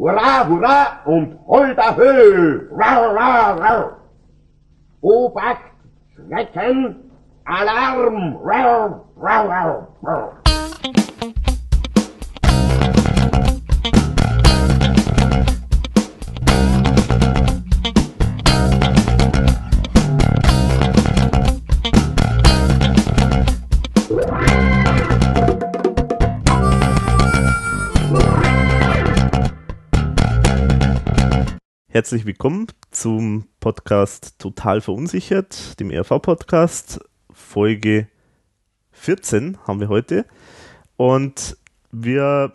Hurra, hurra und holter Höh! Rau, rau, rau! Obacht, Schrecken, Alarm! Rau, rau, rau, rau! Herzlich willkommen zum Podcast Total Verunsichert, dem RV-Podcast. Folge 14 haben wir heute. Und wir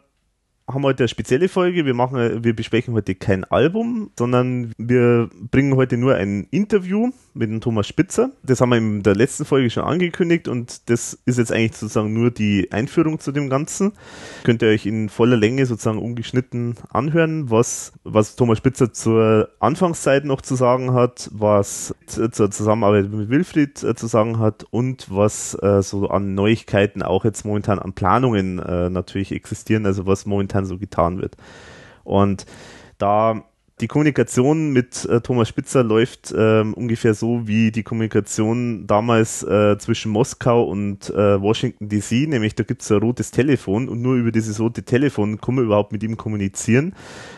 haben heute eine spezielle Folge. Wir, machen, wir besprechen heute kein Album, sondern wir bringen heute nur ein Interview mit dem Thomas Spitzer. Das haben wir in der letzten Folge schon angekündigt und das ist jetzt eigentlich sozusagen nur die Einführung zu dem Ganzen. Könnt ihr euch in voller Länge sozusagen ungeschnitten anhören, was, was Thomas Spitzer zur Anfangszeit noch zu sagen hat, was zur Zusammenarbeit mit Wilfried äh, zu sagen hat und was äh, so an Neuigkeiten auch jetzt momentan an Planungen äh, natürlich existieren, also was momentan so getan wird. Und da die Kommunikation mit äh, Thomas Spitzer läuft ähm, ungefähr so wie die Kommunikation damals äh, zwischen Moskau und äh, Washington DC, nämlich da gibt es ein rotes Telefon und nur über dieses rote Telefon kann man überhaupt mit ihm kommunizieren.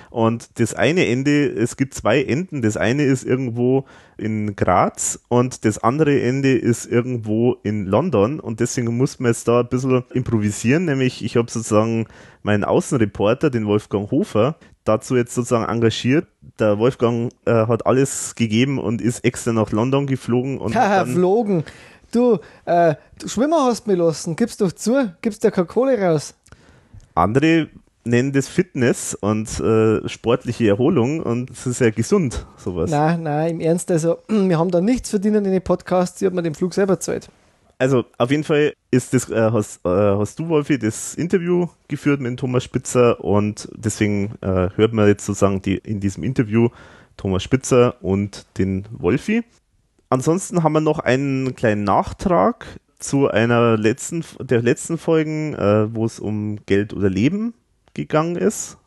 Und das eine Ende, es gibt zwei Enden. Das eine ist irgendwo in Graz und das andere Ende ist irgendwo in London. Und deswegen muss man jetzt da ein bisschen improvisieren. Nämlich, ich habe sozusagen meinen Außenreporter, den Wolfgang Hofer, dazu jetzt sozusagen engagiert. Der Wolfgang äh, hat alles gegeben und ist extra nach London geflogen. Und Haha, dann, flogen. Du, äh, du Schwimmer hast mich lassen. Gib's doch zu. Gibst der keine Kohle raus. andere nennen das Fitness und äh, sportliche Erholung und es ist ja gesund, sowas. Nein, nein, im Ernst. Also, wir haben da nichts verdienen in den Podcasts. Ich habe mir den Flug selber gezahlt. Also auf jeden Fall ist das, äh, hast, äh, hast du, Wolfi, das Interview geführt mit Thomas Spitzer und deswegen äh, hört man jetzt sozusagen die, in diesem Interview Thomas Spitzer und den Wolfi. Ansonsten haben wir noch einen kleinen Nachtrag zu einer letzten, der letzten Folgen, äh, wo es um Geld oder Leben gegangen ist.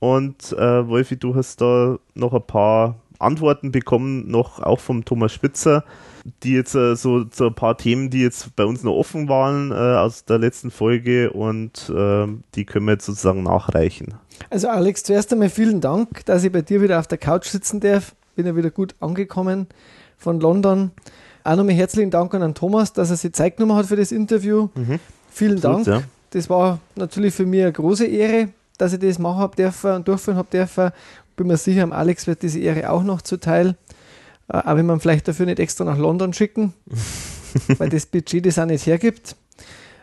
Und äh, Wolfi, du hast da noch ein paar Antworten bekommen, noch auch vom Thomas Spitzer, die jetzt äh, so, so ein paar Themen, die jetzt bei uns noch offen waren äh, aus der letzten Folge und äh, die können wir jetzt sozusagen nachreichen. Also, Alex, zuerst einmal vielen Dank, dass ich bei dir wieder auf der Couch sitzen darf. Bin ja wieder gut angekommen von London. Auch nochmal herzlichen Dank an Thomas, dass er sich Zeit genommen hat für das Interview. Vielen Absolut, Dank. ja. Das war natürlich für mich eine große Ehre, dass ich das machen habe dürfen und durchführen habe dürfen. Bin mir sicher, am Alex wird diese Ehre auch noch zuteil. Äh, Aber wenn man vielleicht dafür nicht extra nach London schicken, weil das Budget das auch nicht hergibt.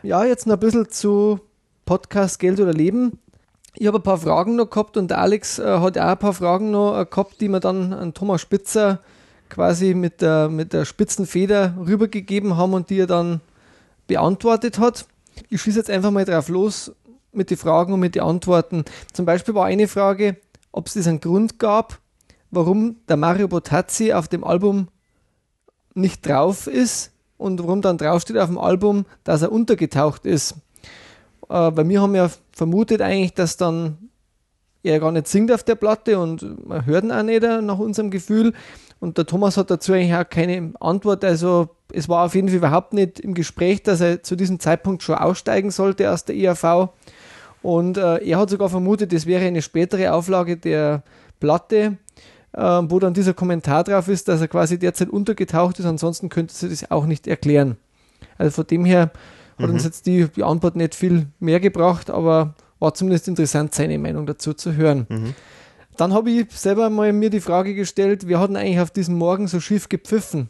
Ja, jetzt noch ein bisschen zu Podcast Geld oder Leben. Ich habe ein paar Fragen noch gehabt und der Alex äh, hat auch ein paar Fragen noch äh, gehabt, die wir dann an Thomas Spitzer quasi mit der, mit der spitzen Feder rübergegeben haben und die er dann beantwortet hat. Ich schieße jetzt einfach mal drauf los mit den Fragen und mit den Antworten. Zum Beispiel war eine Frage, ob es das einen Grund gab, warum der Mario Botazzi auf dem Album nicht drauf ist und warum dann draufsteht auf dem Album, dass er untergetaucht ist. Äh, weil wir haben ja vermutet eigentlich, dass dann er gar nicht singt auf der Platte und man hört ihn auch nicht äh, nach unserem Gefühl. Und der Thomas hat dazu eigentlich auch keine Antwort. Also es war auf jeden Fall überhaupt nicht im Gespräch, dass er zu diesem Zeitpunkt schon aussteigen sollte aus der ERV. Und äh, er hat sogar vermutet, es wäre eine spätere Auflage der Platte, äh, wo dann dieser Kommentar drauf ist, dass er quasi derzeit untergetaucht ist. Ansonsten könnte sie das auch nicht erklären. Also von dem her hat uns jetzt die, die Antwort nicht viel mehr gebracht, aber war zumindest interessant, seine Meinung dazu zu hören. Dann habe ich selber mal mir die Frage gestellt, wir hatten eigentlich auf diesem Morgen so schief gepfiffen.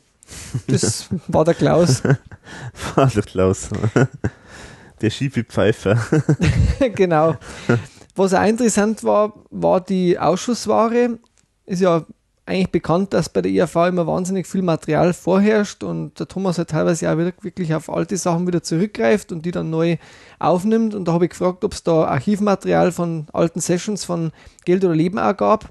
Das war der Klaus. War der Klaus. Der schiefe Pfeifer. genau. Was auch interessant war, war die Ausschussware. Ist ja eigentlich bekannt, dass bei der IAV immer wahnsinnig viel Material vorherrscht und der Thomas halt teilweise auch wirklich auf alte Sachen wieder zurückgreift und die dann neu aufnimmt. Und da habe ich gefragt, ob es da Archivmaterial von alten Sessions von Geld oder Leben auch gab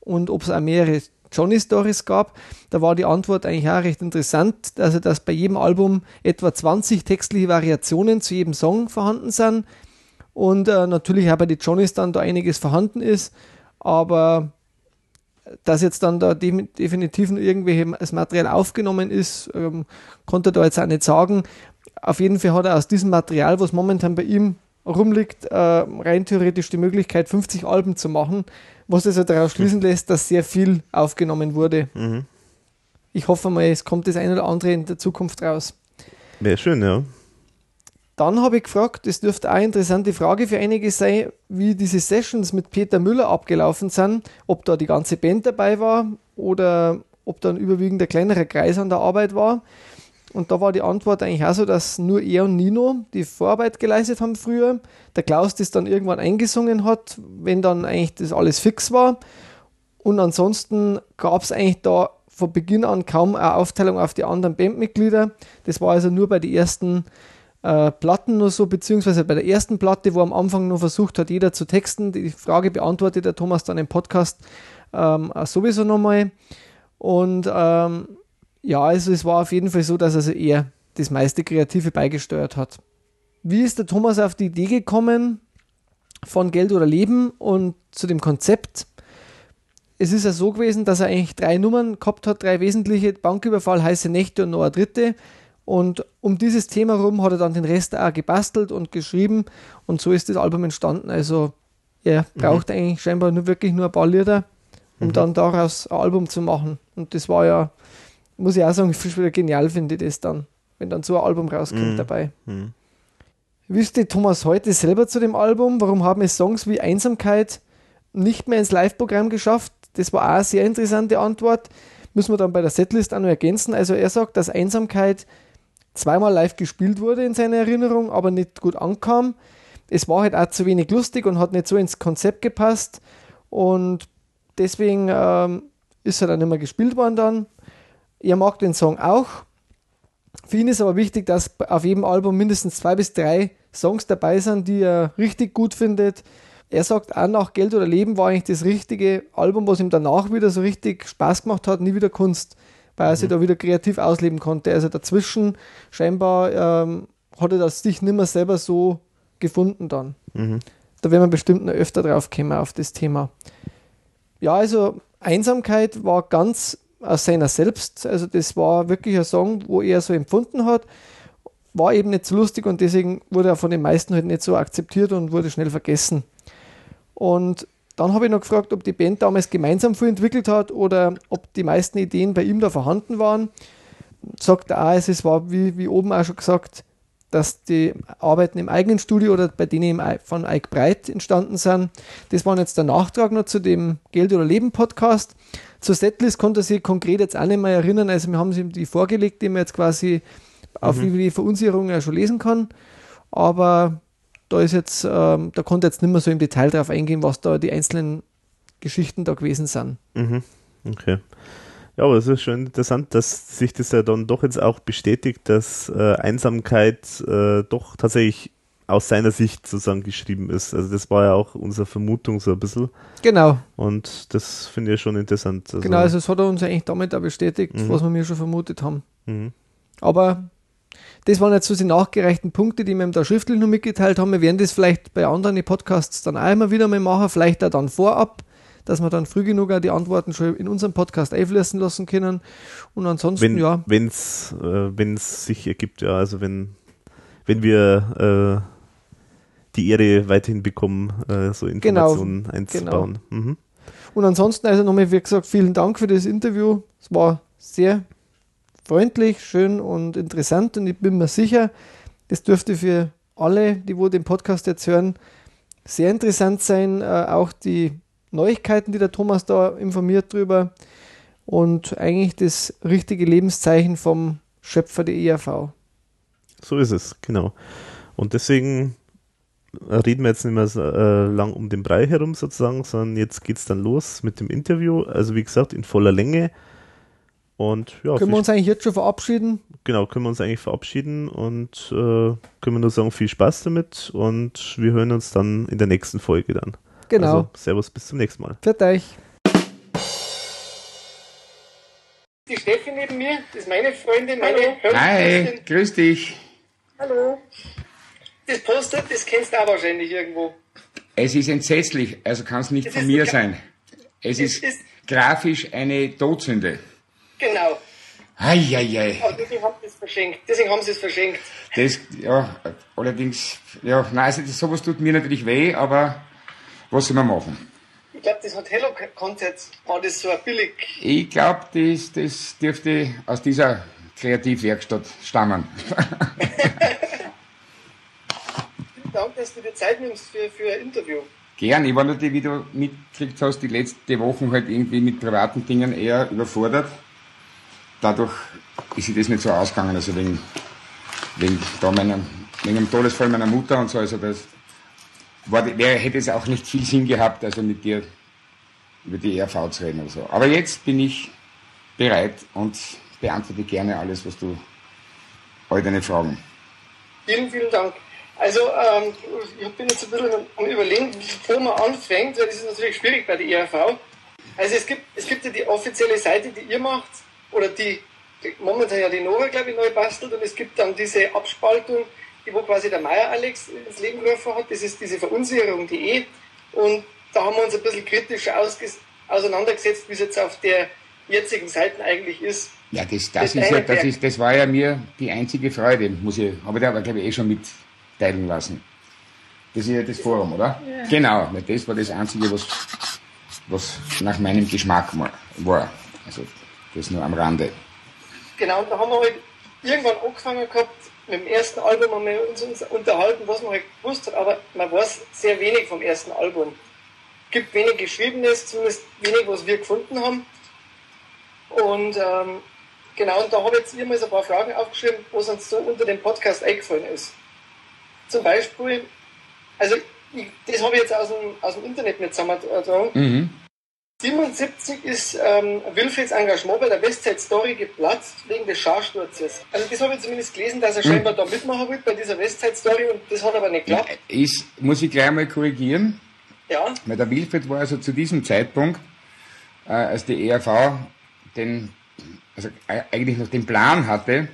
und ob es auch mehrere Johnny Stories gab. Da war die Antwort eigentlich auch recht interessant, also dass bei jedem Album etwa 20 textliche Variationen zu jedem Song vorhanden sind und äh, natürlich auch bei den Johnnys dann da einiges vorhanden ist, aber dass jetzt dann da de definitiv irgendwelches Material aufgenommen ist, ähm, konnte er da jetzt auch nicht sagen. Auf jeden Fall hat er aus diesem Material, was momentan bei ihm rumliegt, äh, rein theoretisch die Möglichkeit, 50 Alben zu machen, was also daraus schließen lässt, dass sehr viel aufgenommen wurde. Mhm. Ich hoffe mal, es kommt das eine oder andere in der Zukunft raus. Wäre schön, ja. Dann habe ich gefragt, das dürfte auch eine interessante Frage für einige sein, wie diese Sessions mit Peter Müller abgelaufen sind, ob da die ganze Band dabei war oder ob da ein überwiegender kleinerer Kreis an der Arbeit war. Und da war die Antwort eigentlich auch so, dass nur er und Nino die Vorarbeit geleistet haben früher. Der Klaus das dann irgendwann eingesungen hat, wenn dann eigentlich das alles fix war. Und ansonsten gab es eigentlich da von Beginn an kaum eine Aufteilung auf die anderen Bandmitglieder. Das war also nur bei den ersten äh, Platten nur so, beziehungsweise bei der ersten Platte, wo am Anfang nur versucht hat, jeder zu texten. Die Frage beantwortet der Thomas dann im Podcast ähm, sowieso nochmal. Und ähm, ja, also es war auf jeden Fall so, dass also er das meiste Kreative beigesteuert hat. Wie ist der Thomas auf die Idee gekommen von Geld oder Leben und zu dem Konzept? Es ist ja so gewesen, dass er eigentlich drei Nummern gehabt hat, drei wesentliche, Banküberfall, heiße Nächte und noch eine dritte. Und um dieses Thema herum hat er dann den Rest auch gebastelt und geschrieben und so ist das Album entstanden. Also er mhm. braucht mhm. eigentlich scheinbar nur wirklich nur ein paar Lieder, um mhm. dann daraus ein Album zu machen. Und das war ja muss ich auch sagen, ich wieder genial finde ich das dann, wenn dann so ein Album rauskommt mhm. dabei. Mhm. Wüsste Thomas heute selber zu dem Album, warum haben es Songs wie Einsamkeit nicht mehr ins Live-Programm geschafft? Das war auch eine sehr interessante Antwort. Müssen wir dann bei der Setlist auch noch ergänzen. Also er sagt, dass Einsamkeit zweimal live gespielt wurde in seiner Erinnerung, aber nicht gut ankam. Es war halt auch zu wenig lustig und hat nicht so ins Konzept gepasst. Und deswegen ähm, ist er dann nicht mehr gespielt worden dann. Er mag den Song auch. Für ihn ist aber wichtig, dass auf jedem Album mindestens zwei bis drei Songs dabei sind, die er richtig gut findet. Er sagt, auch nach Geld oder Leben war eigentlich das richtige Album, was ihm danach wieder so richtig Spaß gemacht hat, nie wieder Kunst, weil er mhm. sich da wieder kreativ ausleben konnte. Also dazwischen scheinbar ähm, hat er das sich nicht mehr selber so gefunden dann. Mhm. Da werden wir bestimmt noch öfter drauf kommen auf das Thema. Ja, also Einsamkeit war ganz aus seiner selbst. Also das war wirklich ein Song, wo er so empfunden hat. War eben nicht so lustig und deswegen wurde er von den meisten halt nicht so akzeptiert und wurde schnell vergessen. Und dann habe ich noch gefragt, ob die Band damals gemeinsam viel entwickelt hat oder ob die meisten Ideen bei ihm da vorhanden waren. Sagt er auch, es war wie, wie oben auch schon gesagt, dass die Arbeiten im eigenen Studio oder bei denen von Ike Breit entstanden sind. Das war jetzt der Nachtrag noch zu dem Geld oder Leben Podcast. Zur Setlist konnte er sich konkret jetzt auch nicht mehr erinnern. Also wir haben sie die vorgelegt, die man jetzt quasi auf mhm. die Verunsicherung ja schon lesen kann. Aber da ist jetzt, ähm, da konnte jetzt nicht mehr so im Detail darauf eingehen, was da die einzelnen Geschichten da gewesen sind. Mhm. Okay. Ja, aber es ist schon interessant, dass sich das ja dann doch jetzt auch bestätigt, dass äh, Einsamkeit äh, doch tatsächlich aus seiner Sicht sozusagen geschrieben ist. Also das war ja auch unsere Vermutung so ein bisschen. Genau. Und das finde ich schon interessant. Also genau, also es hat er uns eigentlich damit auch bestätigt, mhm. was wir mir schon vermutet haben. Mhm. Aber das waren jetzt so die nachgereichten Punkte, die wir ihm da schriftlich noch mitgeteilt haben. Wir werden das vielleicht bei anderen Podcasts dann auch immer wieder mal machen, vielleicht auch dann vorab dass wir dann früh genug auch die Antworten schon in unserem Podcast einfließen lassen können. Und ansonsten, wenn, ja. Wenn es äh, sich ergibt, ja, also wenn, wenn wir äh, die Ehre weiterhin bekommen, äh, so Informationen genau, einzubauen. Genau. Mhm. Und ansonsten, also nochmal, wie gesagt, vielen Dank für das Interview. Es war sehr freundlich, schön und interessant und ich bin mir sicher, das dürfte für alle, die wohl den Podcast jetzt hören, sehr interessant sein. Äh, auch die Neuigkeiten, die der Thomas da informiert drüber und eigentlich das richtige Lebenszeichen vom Schöpfer der ERV. So ist es, genau. Und deswegen reden wir jetzt nicht mehr so, äh, lang um den Brei herum sozusagen, sondern jetzt geht es dann los mit dem Interview. Also wie gesagt, in voller Länge. Und ja, können wir uns eigentlich jetzt schon verabschieden? Genau, können wir uns eigentlich verabschieden und äh, können wir nur sagen, viel Spaß damit und wir hören uns dann in der nächsten Folge dann. Genau. Also, servus, bis zum nächsten Mal. Für euch. die Steffi neben mir, das ist meine Freundin, meine Hi, grüß dich. Hallo. Das Poster, das kennst du auch wahrscheinlich irgendwo. Es ist entsetzlich, also kann es nicht Es von mir sein. Es ist ist- grafisch eine Todsünde. Genau. Eieiei. Aber deswegen haben sie es verschenkt. Deswegen haben sie es verschenkt. Das, ja, allerdings, ja, nein, also sowas tut mir natürlich weh, aber was soll man machen? Ich glaube, das Hello Concept war das so billig. Ich glaube, das, das dürfte aus dieser Kreativwerkstatt stammen. Vielen Dank, dass du dir Zeit nimmst für, für ein Interview. Gern, ich war natürlich, wie du mitgekriegt hast, die letzten Wochen halt irgendwie mit privaten Dingen eher überfordert. Dadurch ist sich das nicht so ausgegangen, also wegen, wegen, da meiner, wegen dem Todesfall meiner Mutter und so, also das war, der hätte es auch nicht viel Sinn gehabt, also mit dir über die ERV zu reden oder so. Aber jetzt bin ich bereit und beantworte gerne alles, was du, all deine Fragen. Vielen, vielen Dank. Also, ähm, ich bin jetzt ein bisschen am Überlegen, wo man anfängt, weil das ist natürlich schwierig bei der ERV. Also, es gibt, es gibt ja die offizielle Seite, die ihr macht, oder die, die momentan ja die Nora, glaube ich, neu bastelt, und es gibt dann diese Abspaltung, die wo quasi der Meier Alex ins Leben gerufen hat, das ist diese Verunsicherung.de, und da haben wir uns ein bisschen kritisch ausges auseinandergesetzt, wie es jetzt auf der jetzigen Seite eigentlich ist. Ja, das, das, Das ist ja, das, ist, das war ja mir die einzige Freude, muss ich, habe ich dir aber, glaube ich, eh schon mitteilen lassen. Das ist ja das Forum, oder? Genau, weil das war das Einzige, was, was nach meinem Geschmack mal war. Also, das nur am Rande. Genau, und da haben wir halt irgendwann angefangen gehabt, mit dem ersten Album haben wir uns, unterhalten, was man halt gewusst hat, aber man weiß sehr wenig vom ersten Album. gibt wenig Geschriebenes, zumindest wenig, was wir gefunden haben. Und ähm, genau, und da habe ich jetzt immer so ein paar Fragen aufgeschrieben, was uns so unter dem Podcast eingefallen ist. Zum Beispiel, also ich, das habe ich jetzt aus dem, aus dem Internet mit zusammengetragen. Mhm. 77 ist ähm, Wilfrieds Engagement bei der Westside Story geplatzt wegen des Scharsturzes. Also das habe ich zumindest gelesen, dass er scheinbar da mitmachen will bei dieser Westside Story und das hat aber nicht geklappt. Ist, muss ich gleich mal korrigieren, Ja, weil der Wilfried war also zu diesem Zeitpunkt, äh, als die ERV den, also äh, eigentlich noch den Plan hatte,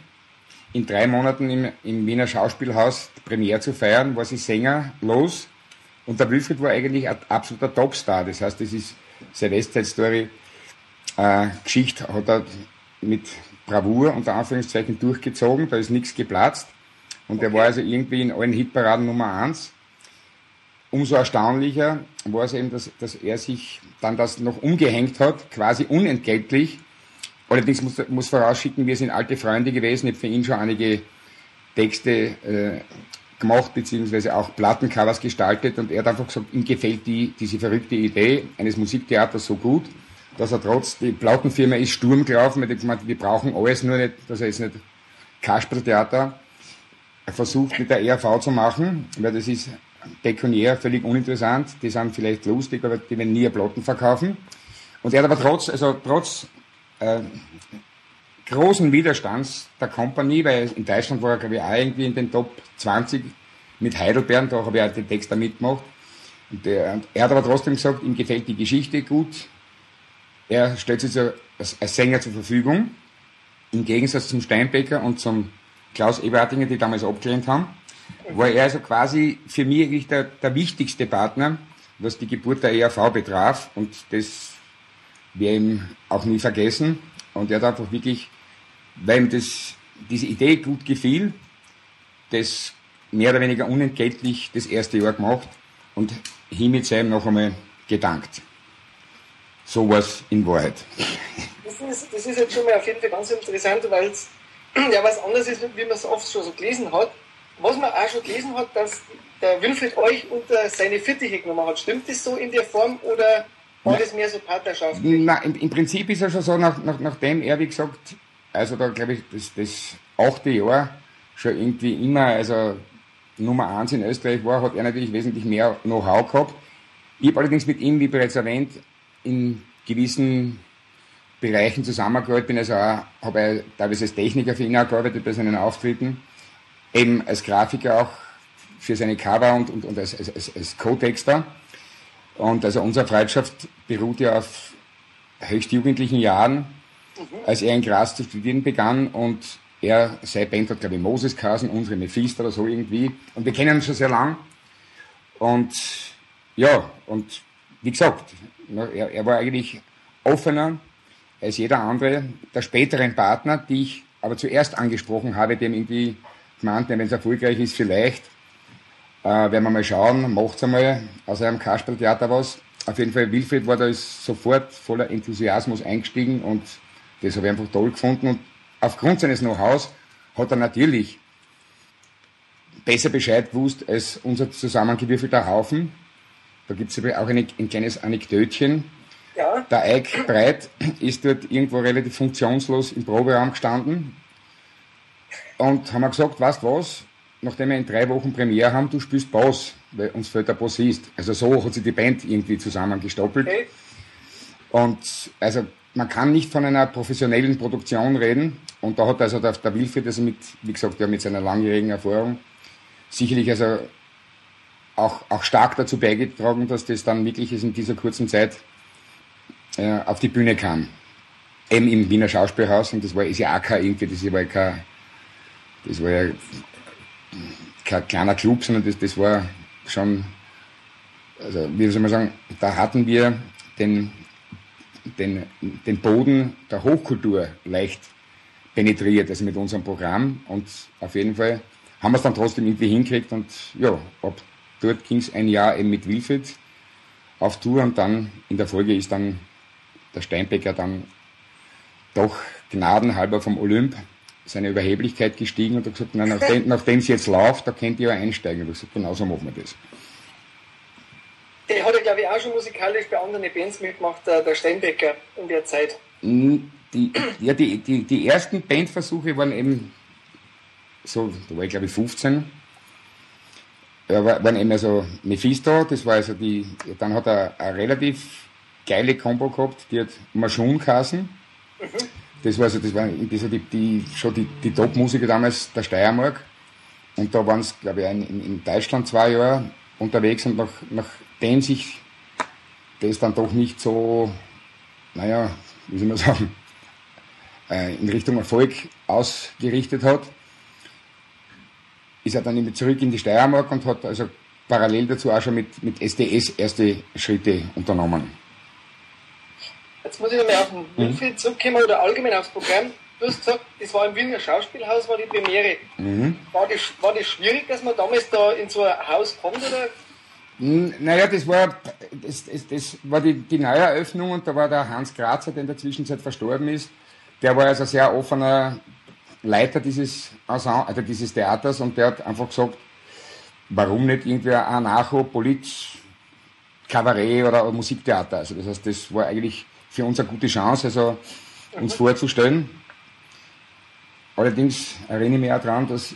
in drei Monaten im, im Wiener Schauspielhaus die Premiere zu feiern, war sie Sänger los und der Wilfried war eigentlich ein absoluter Topstar. Das heißt, das ist seine Westside-Story äh, hat er mit Bravour unter Anführungszeichen durchgezogen, da ist nichts geplatzt und er war also irgendwie in allen Hitparaden Nummer eins. Umso erstaunlicher war es eben, dass, dass er sich dann das noch umgehängt hat, quasi unentgeltlich. Allerdings muss, muss vorausschicken, wir sind alte Freunde gewesen, ich habe für ihn schon einige Texte äh, gemacht, beziehungsweise auch Plattencovers gestaltet und er hat einfach gesagt, ihm gefällt die, diese verrückte Idee eines Musiktheaters so gut, dass er trotz, die Plattenfirma ist Sturm gelaufen, hat gemeint, wir brauchen alles, nur nicht, dass er jetzt nicht Kasperltheater versucht mit der ERV zu machen, weil das ist pekuniär völlig uninteressant, die sind vielleicht lustig, aber die werden nie Platten verkaufen. Und er hat aber trotz, also trotz äh, großen Widerstands der Company, weil in Deutschland war er, glaube ich, auch irgendwie in den Top 20 mit Heidelbeeren, da habe ich auch den Text da mitgemacht. Und der, und er hat aber trotzdem gesagt, ihm gefällt die Geschichte gut. Er stellt sich als, als Sänger zur Verfügung, im Gegensatz zum Steinbecker und zum Klaus Eberhardinger, die damals abgelehnt haben, war er also quasi für mich eigentlich der, der wichtigste Partner, was die Geburt der ERV betraf. Und das werde ihm auch nie vergessen. Und er hat einfach wirklich, weil ihm das, diese Idee gut gefiel, das mehr oder weniger unentgeltlich das erste Jahr gemacht und hiermit sei ihm noch einmal gedankt. So war es in Wahrheit. das ist, das ist jetzt schon mal auf jeden Fall ganz interessant, weil es ja was anderes ist, wie man es oft schon so gelesen hat. Was man auch schon gelesen hat, dass der Wilfried euch unter seine Fittiche genommen hat. Stimmt das so in der Form oder war das mehr so Partnerschaft? Na, im, im Prinzip ist er schon so, nach, nach, nachdem er, wie gesagt, also da glaube ich, das, das achte Jahr schon irgendwie immer, also Nummer eins in Österreich war, hat er natürlich wesentlich mehr Know-how gehabt. Ich habe allerdings mit ihm, wie bereits erwähnt, in gewissen Bereichen zusammengearbeitet, bin also habe teilweise als Techniker für ihn auch gearbeitet bei seinen Auftritten, eben als Grafiker auch für seine Cover und, und, und als, als, als, als Co-Texter. Und also unsere Freundschaft beruht ja auf höchst jugendlichen Jahren. Als er in Graz zu studieren begann und er, seine Band hat, glaube ich, Moses Kasen, unsere Mephisto oder so irgendwie. Und wir kennen uns schon sehr lang. Und ja, und wie gesagt, er, er war eigentlich offener als jeder andere der späteren Partner, die ich aber zuerst angesprochen habe, dem irgendwie gemeint, wenn es erfolgreich ist, vielleicht äh, werden wir mal schauen, macht's einmal aus einem Kasperltheater was. Auf jeden Fall, Wilfried war da sofort voller Enthusiasmus eingestiegen und das habe ich einfach toll gefunden. Und aufgrund seines Know-hows hat er natürlich besser Bescheid gewusst als unser zusammengewürfelter Haufen. Da gibt es auch eine, ein kleines Anekdötchen. Ja. Der Eik Breit ist dort irgendwo relativ funktionslos im Proberaum gestanden und haben wir gesagt, weißt was, nachdem wir in drei Wochen Premiere haben, du spielst Bass, weil uns fehlt der Bassist. Also so hat sich die Band irgendwie zusammengestoppelt. Okay. Und also man kann nicht von einer professionellen Produktion reden. Und da hat also der, der Wilfried, also mit, wie gesagt, der mit seiner langjährigen Erfahrung, sicherlich also auch, auch stark dazu beigetragen, dass das dann wirklich in dieser kurzen Zeit äh, auf die Bühne kam. Eben im Wiener Schauspielhaus und das war ist ja auch kein irgendwie, das war ja kein, das war ja kein kleiner Club, sondern das, das war schon, also wie soll man sagen, da hatten wir den, den, den Boden der Hochkultur leicht penetriert, also mit unserem Programm und auf jeden Fall haben wir es dann trotzdem irgendwie hingekriegt und ja, ab dort ging es ein Jahr eben mit Wilfried auf Tour und dann in der Folge ist dann der Steinbecker dann doch gnadenhalber vom Olymp seine Überheblichkeit gestiegen und hat gesagt, na, nachdem, nachdem es jetzt läuft, da könnt ihr ja einsteigen. Und ich gesagt, genau so machen wir das. Der hat ja, glaube ich, auch schon musikalisch bei anderen Bands mitgemacht, der Steinbecker in der Zeit. Die, ja, die, die, die ersten Bandversuche waren eben so, da war ich glaube ich 15. Ja, waren eben also Mephisto, das war also die, dann hat er eine relativ geile Combo gehabt, die hat Maschun geheißen. Mhm. Das war also, das war das war die, die, schon die, die Top-Musiker damals der Steiermark. Und da waren es, glaube ich, in, in, Deutschland zwei Jahre unterwegs und nach, nachdem sich das dann doch nicht so, naja, wie soll man sagen, äh, in Richtung Erfolg ausgerichtet hat, ist er dann immer zurück in die Steiermark und hat also parallel dazu auch schon mit, mit SDS erste Schritte unternommen. Jetzt muss ich nochmal auf den mhm. zurückkommen oder allgemein aufs Programm. Du hast gesagt, das war im Wiener Schauspielhaus, war die Premiere. Mhm. War, das, war das schwierig, dass man damals da in so ein Haus kommt? Oder? Naja, das war, das, das, das war die, die Neueröffnung und da war der Hans Grazer, der in der Zwischenzeit verstorben ist. Der war also sehr offener Leiter dieses, Ensemble, also dieses Theaters und der hat einfach gesagt, warum nicht irgendwie ein Anarcho, Polit, Kabarett oder Musiktheater. Also das heißt, das war eigentlich für uns eine gute Chance, also uns vorzustellen. Allerdings erinnere ich mich auch daran, dass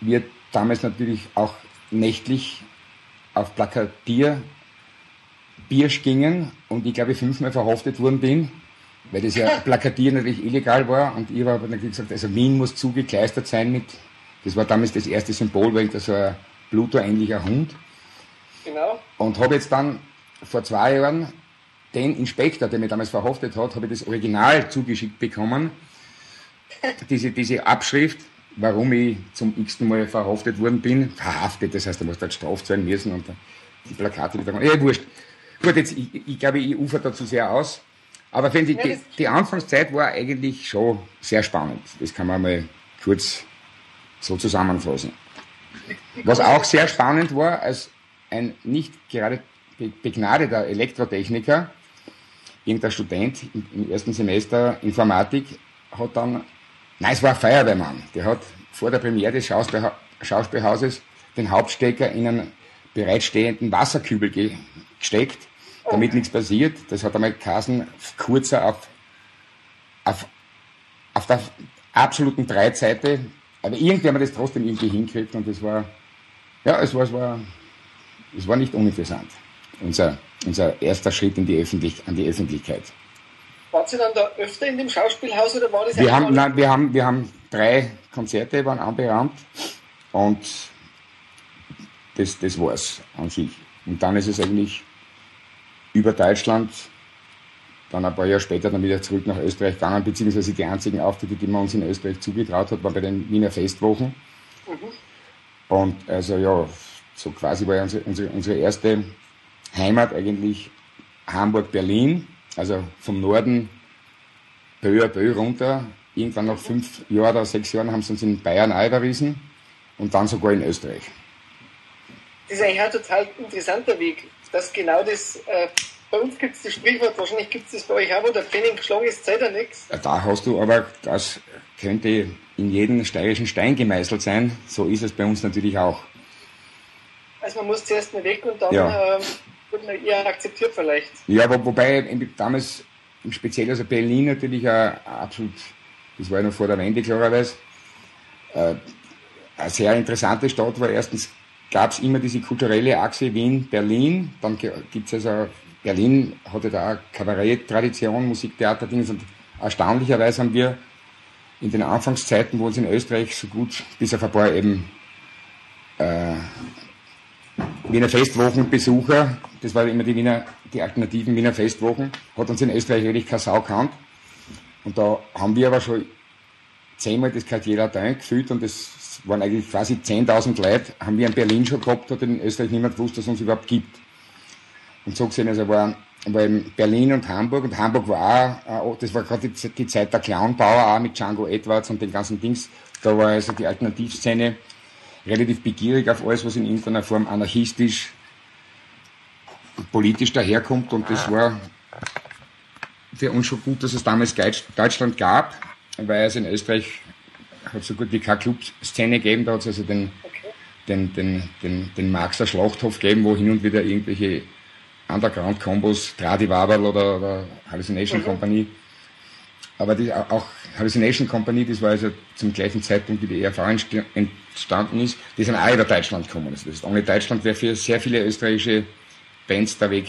wir damals natürlich auch nächtlich auf Plakatier Biersch gingen und ich glaube fünfmal verhaftet worden bin, weil das ja Plakatieren natürlich illegal war und ich habe dann gesagt, also Wien muss zugekleistert sein mit, das war damals das erste Symbol, weil das ein Pluto-ähnlicher Hund. Genau. Und habe jetzt dann vor zwei Jahren den Inspektor, der mich damals verhaftet hat, habe ich das Original zugeschickt bekommen. Diese, diese Abschrift, warum ich zum x-ten Mal verhaftet worden bin. Verhaftet, das heißt, du musst halt straft sein müssen und die Plakate wieder. Ja, wurscht. Gut, jetzt, ich, ich glaube, ich ufer dazu sehr aus. Aber wenn die, die, die Anfangszeit war eigentlich schon sehr spannend. Das kann man mal kurz so zusammenfassen. Was auch sehr spannend war, als ein nicht gerade begnadeter Elektrotechniker, irgendein Student im ersten Semester Informatik hat dann, nein, es war ein Feuerwehrmann, der hat vor der Premiere des Schauspielhauses den Hauptstecker in einen bereitstehenden Wasserkübel gesteckt, damit oh. nichts passiert. Das hat einmal Kasen kurzer auf, auf, auf der absoluten Breitseite, aber irgendwie haben wir das trotzdem irgendwie hingekriegt und es war, ja, es war, es war, es war nicht uninteressant. Unser unser erster Schritt in die Öffentlich an die Öffentlichkeit. Wart Sie dann da öfter in dem Schauspielhaus oder war das wir haben, nein, wir haben, wir haben drei Konzerte waren anberaumt und das, das war's an sich. Und dann ist es eigentlich über Deutschland dann ein paar Jahre später dann wieder zurück nach Österreich gegangen, beziehungsweise die einzigen Auftritte, die man uns in Österreich zugetraut hat, waren bei den Wiener Festwochen. Und also ja, so quasi war unsere, unsere, unsere erste Heimat eigentlich Hamburg, Berlin, also vom Norden Bö, Bö runter. Irgendwann nach fünf Jahren oder sechs Jahren haben sie uns in Bayern einverwiesen und dann sogar in Österreich. Das ist eigentlich ein total interessanter Weg, dass genau das, äh, bei uns gibt es das Sprichwort, wahrscheinlich gibt es das bei euch auch, wo der Pfennig geschlagen ist, zählt er nichts. Da hast du aber, das könnte in jeden steirischen Stein gemeißelt sein, so ist es bei uns natürlich auch. Also man muss zuerst mal weg und dann Ja. ähm, wird man eher akzeptiert vielleicht. Ja, wo, wobei damals speziell also Berlin natürlich ein, absolut, das war ja noch vor der Wende klarerweise, äh, eine sehr interessante Stadt war. Erstens gab es immer diese kulturelle Achse Wien-Berlin, dann gibt es also, Berlin hatte da auch Kabarett-Tradition, Musiktheater-Dings und erstaunlicherweise haben wir in den Anfangszeiten, wo uns in Österreich so gut, bis auf ein paar eben äh, Wiener Festwochenbesucher, das war immer die Wiener, die alternativen Wiener Festwochen, hat uns in Österreich wirklich keine Sau gekannt. Und da haben wir aber schon zehnmal das Quartier Latin gefühlt und das waren eigentlich quasi 10.000 Leute, haben wir in Berlin schon gehabt, hat in Österreich niemand gewusst, dass es uns überhaupt gibt. Und so gesehen, also war, war eben Berlin und Hamburg und Hamburg war auch, äh, das war gerade die, die Zeit der Clownbauer auch mit Django Edwards und den ganzen Dings. Da war also die Alternativszene relativ begierig auf alles, was in irgendeiner Form anarchistisch, politisch daherkommt und das war für uns schon gut, dass es damals Deutschland gab, weil es in Österreich hat so gut wie keine Clubszene gegeben, da hat es also den, den, den, den, den Marxer Schlachthof gegeben, wo hin und wieder irgendwelche Underground-Kombos, Tradi Waberl oder, oder Hallucination Company. Aber die, auch Hallucination Company, das war also zum gleichen Zeitpunkt, wie die ERV entst- entstanden ist, die sind auch über Deutschland gekommen. Also das heißt, ohne Deutschland wäre für sehr viele österreichische Bands der Weg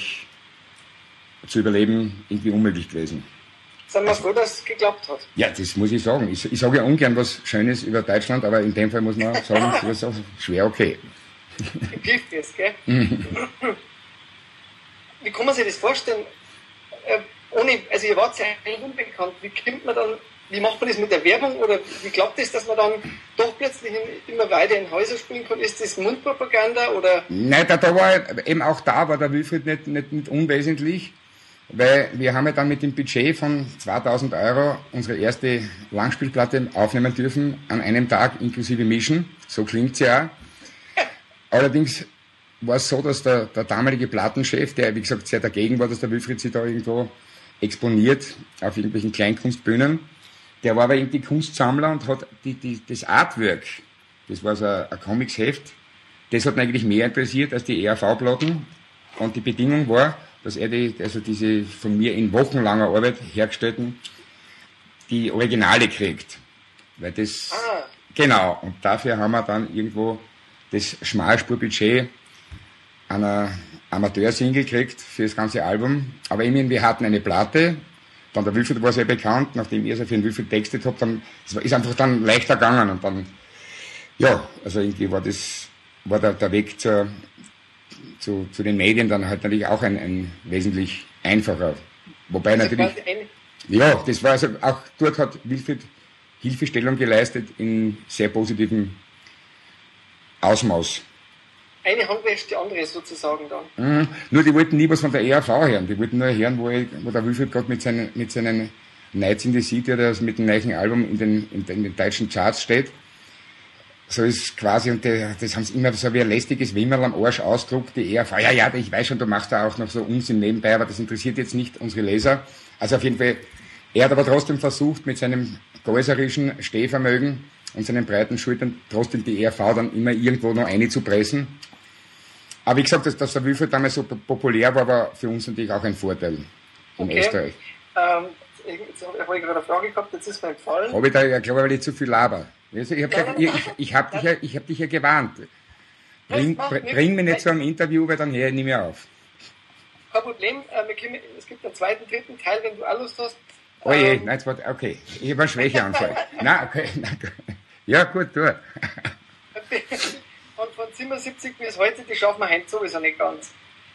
zu überleben irgendwie unmöglich gewesen. Sind wir froh, dass es geklappt hat. Ja, das muss ich sagen. Ich, ich sage ja ungern was Schönes über Deutschland, aber in dem Fall muss man sagen, das ist auch schwer okay. Begriff ist, gell? Wie kann man sich das vorstellen? Ohne, also ihr wart ja eigentlich unbekannt. Wie kommt man dann, wie macht man das mit der Werbung oder wie klappt das, dass man dann doch plötzlich in, immer weiter in Häuser spielen kann? Ist das Mundpropaganda oder Nein, da, da war eben auch da war der Wilfried nicht, nicht, nicht unwesentlich, weil wir haben ja dann mit dem Budget von 2000 Euro unsere erste Langspielplatte aufnehmen dürfen an einem Tag inklusive Mischen. So klingt's ja. Allerdings war es so, dass der, der damalige Plattenchef, der wie gesagt sehr dagegen war, dass der Wilfried sich da irgendwo exponiert auf irgendwelchen Kleinkunstbühnen, der war aber irgendwie Kunstsammler und hat die, die, das Artwork, das war so ein, ein Comicsheft, das hat ihn eigentlich mehr interessiert als die ERV-Platten. Und die Bedingung war, dass er die, also diese von mir in wochenlanger Arbeit hergestellten, die Originale kriegt. Weil das, Ah. genau, und dafür haben wir dann irgendwo das Schmalspurbudget einer Amateursingle gekriegt für das ganze Album. Aber immerhin, wir hatten eine Platte, dann der Wilfried war sehr bekannt, nachdem ihr so den Wilfried textet habt, dann, ist einfach dann leichter gegangen und dann, ja, also irgendwie war das, war der, der Weg zur, zu, zu den Medien dann halt natürlich auch ein, ein wesentlich einfacher. Wobei also natürlich, ja, das war also auch dort hat Wilfried Hilfestellung geleistet in sehr positivem Ausmaß. Eine Hand wäscht die andere sozusagen dann? Mhm. Nur die wollten nie was von der ERV hören. Die wollten nur hören, wo, ich, wo der Wilfried gerade mit seinen, mit seinen Nights in the City, der mit dem neuen Album in den, in den, in den deutschen Charts steht. So ist quasi, und die, das haben sie immer so wie ein lästiges Wimmerl am Arsch ausdruckt, die ERV. Ja, ja, ich weiß schon, du machst da auch noch so Unsinn nebenbei, aber das interessiert jetzt nicht unsere Leser. Also auf jeden Fall, er hat aber trotzdem versucht, mit seinem gäuserischen Stehvermögen und seinen breiten Schultern trotzdem die ERV dann immer irgendwo noch einzupressen. Aber wie gesagt, dass, dass der Wilfried damals so populär war, war für uns natürlich auch ein Vorteil in Okay. Österreich. Ähm, ich, jetzt habe ich gerade eine Frage gehabt, jetzt ist mir entfallen. Habe ich da, ja, glaube ich, nicht zu viel Laber. Also ich habe Ja, ich, ich, ich hab dich, ja, ich hab dich ja gewarnt. Bring, bring mich nicht zu einem Interview, weil dann höre ich nicht mehr auf. Kein Problem, äh, können, es gibt einen zweiten, dritten Teil, wenn du auch Lust hast. Oh je, Ähm, nein, jetzt war, okay, ich habe einen Schwächeanfall. nein, okay, nein, gut. ja gut, du. Und von 77 bis heute, die schaffen wir heute sowieso nicht ganz.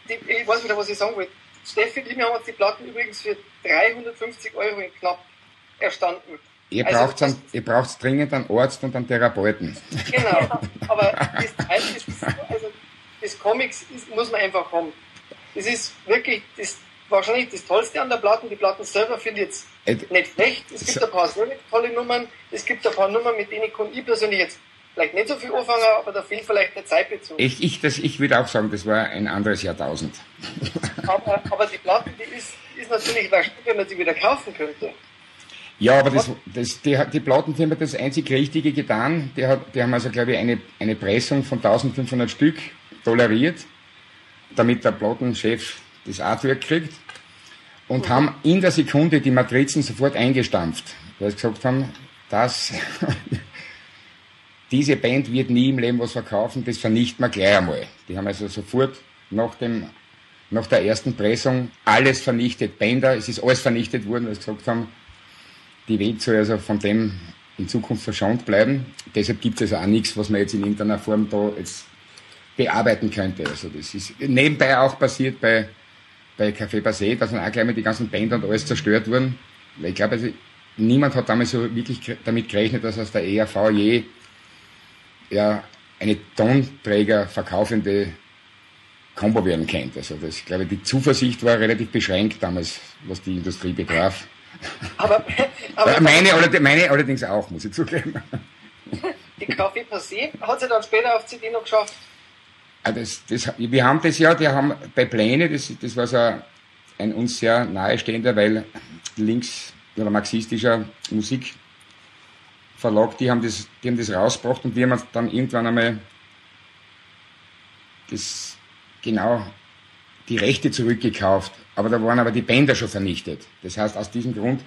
Die, ich weiß wieder, was ich sagen wollte. Steffi, die haben uns die Platten übrigens für 350 Euro in knapp erstanden. Ihr Also, braucht ihr braucht dringend einen Arzt und einen Therapeuten. Genau. Aber das Teil ist, also das Comics ist, muss man einfach haben. Das ist wirklich das, wahrscheinlich das Tollste an der Platten. Die Platten selber finde ich jetzt Äh, nicht schlecht. Es gibt ein paar sehr tolle Nummern. Es gibt ein paar Nummern, mit denen kann ich persönlich jetzt vielleicht nicht so viel anfangen, aber da fehlt vielleicht der Zeitbezug. Ich, ich, das, ich würde auch sagen, das war ein anderes Jahrtausend. Aber, aber die Platte, die ist, ist natürlich was, wenn man sie wieder kaufen könnte. Ja, aber das, das, die, hat- die Plattenfirma hat das einzig Richtige getan. Die, hat, die haben also, glaube ich, eine, eine Pressung von 1500 Stück toleriert, damit der Plattenchef das Artwork kriegt. Und haben in der Sekunde die Matrizen sofort eingestampft. Weil sie gesagt haben, das, diese Band wird nie im Leben was verkaufen, das vernichten wir gleich einmal. Die haben also sofort nach dem nach der ersten Pressung alles vernichtet, Bänder, es ist alles vernichtet worden, weil sie gesagt haben, die Welt soll also von dem in Zukunft verschont bleiben. Deshalb gibt es also auch nichts, was man jetzt in irgendeiner Form da jetzt bearbeiten könnte. Also das ist nebenbei auch passiert bei, bei Café Passé, dass dann auch gleich mal die ganzen Bänder und alles zerstört wurden. Weil ich glaube, also, niemand hat damals so wirklich damit gerechnet, dass aus der ERV je ja, eine Tonträger verkaufende Combo werden könnte. Also das, ich glaube, die Zuversicht war relativ beschränkt damals, was die Industrie betraf. Aber, aber Meine, meine allerdings auch, muss ich zugeben. die Café Passé hat sie dann später auf CD noch geschafft. Ah, Das, das, wir haben das ja, die haben bei Pläne, das, das war so ein uns sehr nahestehender, weil links oder marxistischer Musikverlag, die haben das, die haben das rausgebracht und wir haben dann irgendwann einmal das genau die Rechte zurückgekauft. Aber da waren aber die Bänder schon vernichtet. Das heißt, aus diesem Grund,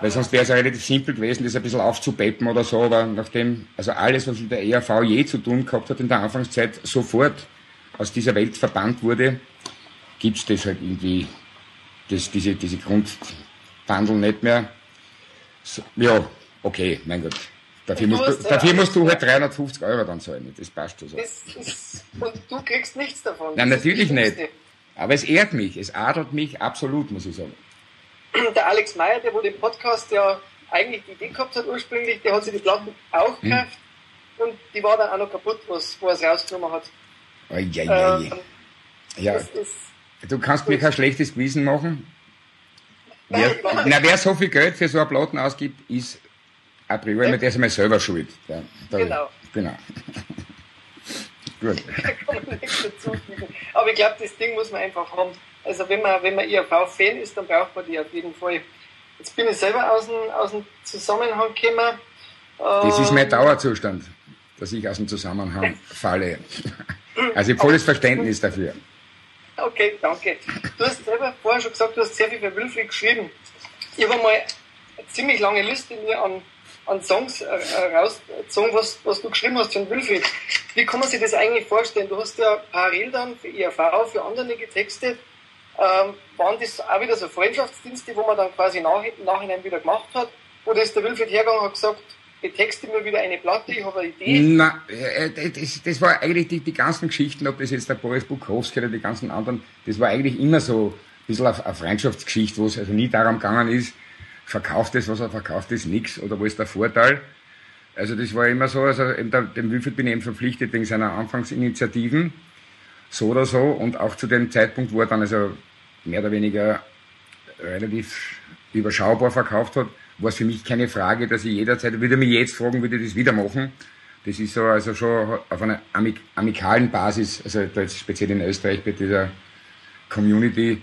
weil sonst wäre es ja relativ simpel gewesen, das ein bisschen aufzupeppen oder so, aber nachdem, also alles, was mit der ERV je zu tun gehabt hat in der Anfangszeit, sofort aus dieser Welt verbannt wurde, gibt's das halt irgendwie, das, diese, diese Grundbandel nicht mehr. So, ja, okay, mein Gott. Dafür musst, du, äh, dafür musst du halt 350 Euro dann zahlen. Das passt schon so. Das ist, und du kriegst nichts davon. Nein, natürlich nicht. Aber es ehrt mich, es adelt mich absolut, muss ich sagen. Der Alex Meyer, der wo den Podcast ja eigentlich die Idee gehabt hat ursprünglich, der hat sich die Platten auch Hm. gekauft und die war dann auch noch kaputt, was, wo er es rausgenommen hat. Eieiei. Ähm, Ja, das ist, du kannst mir kein schlechtes Gewissen machen. Wer, Nein, überhaupt na, wer so viel Geld für so eine Platten ausgibt, ist a priori immer der ist einmal selber schuld. Ja, Genau. Genau. Gut. da kann man nichts dazu. Aber ich glaube, das Ding muss man einfach haben. Also wenn man, wenn man IAV-Fan ist, dann braucht man die auf jeden Fall. Jetzt bin ich selber aus dem, aus dem Zusammenhang gekommen. Das ist mein Ähm, Dauerzustand, dass ich aus dem Zusammenhang falle. Also ich habe volles Verständnis dafür. Okay, danke. Du hast selber vorher schon gesagt, du hast sehr viel für Wilfried geschrieben. Ich habe mal eine ziemlich lange Liste mir an, an Songs äh, äh, rausgezogen, was, was du geschrieben hast von Wilfried. Wie kann man sich das eigentlich vorstellen? Du hast ja parallel dann für IAV, für andere getextet. Ähm, waren das auch wieder so Freundschaftsdienste, wo man dann quasi nach, im Nachhinein wieder gemacht hat? Oder ist der Wilfried hergegangen und hat gesagt, betexte mir wieder eine Platte, ich habe eine Idee? Äh, das, das war eigentlich die, die ganzen Geschichten, ob das jetzt der Boris Bukowski oder die ganzen anderen, das war eigentlich immer so ein bisschen eine Freundschaftsgeschichte, wo es also nie darum gegangen ist, verkauft es, was er verkauft, ist nichts oder wo ist der Vorteil. Also das war immer so, also eben dem Wilfried bin ich eben verpflichtet wegen seiner Anfangsinitiativen, so oder so, und auch zu dem Zeitpunkt, wo er dann also mehr oder weniger relativ überschaubar verkauft hat, war es für mich keine Frage, dass ich jederzeit, würde mich jetzt fragen, würde ich das wieder machen. Das ist so also schon auf einer amik amikalen Basis, also da jetzt speziell in Österreich bei dieser Community,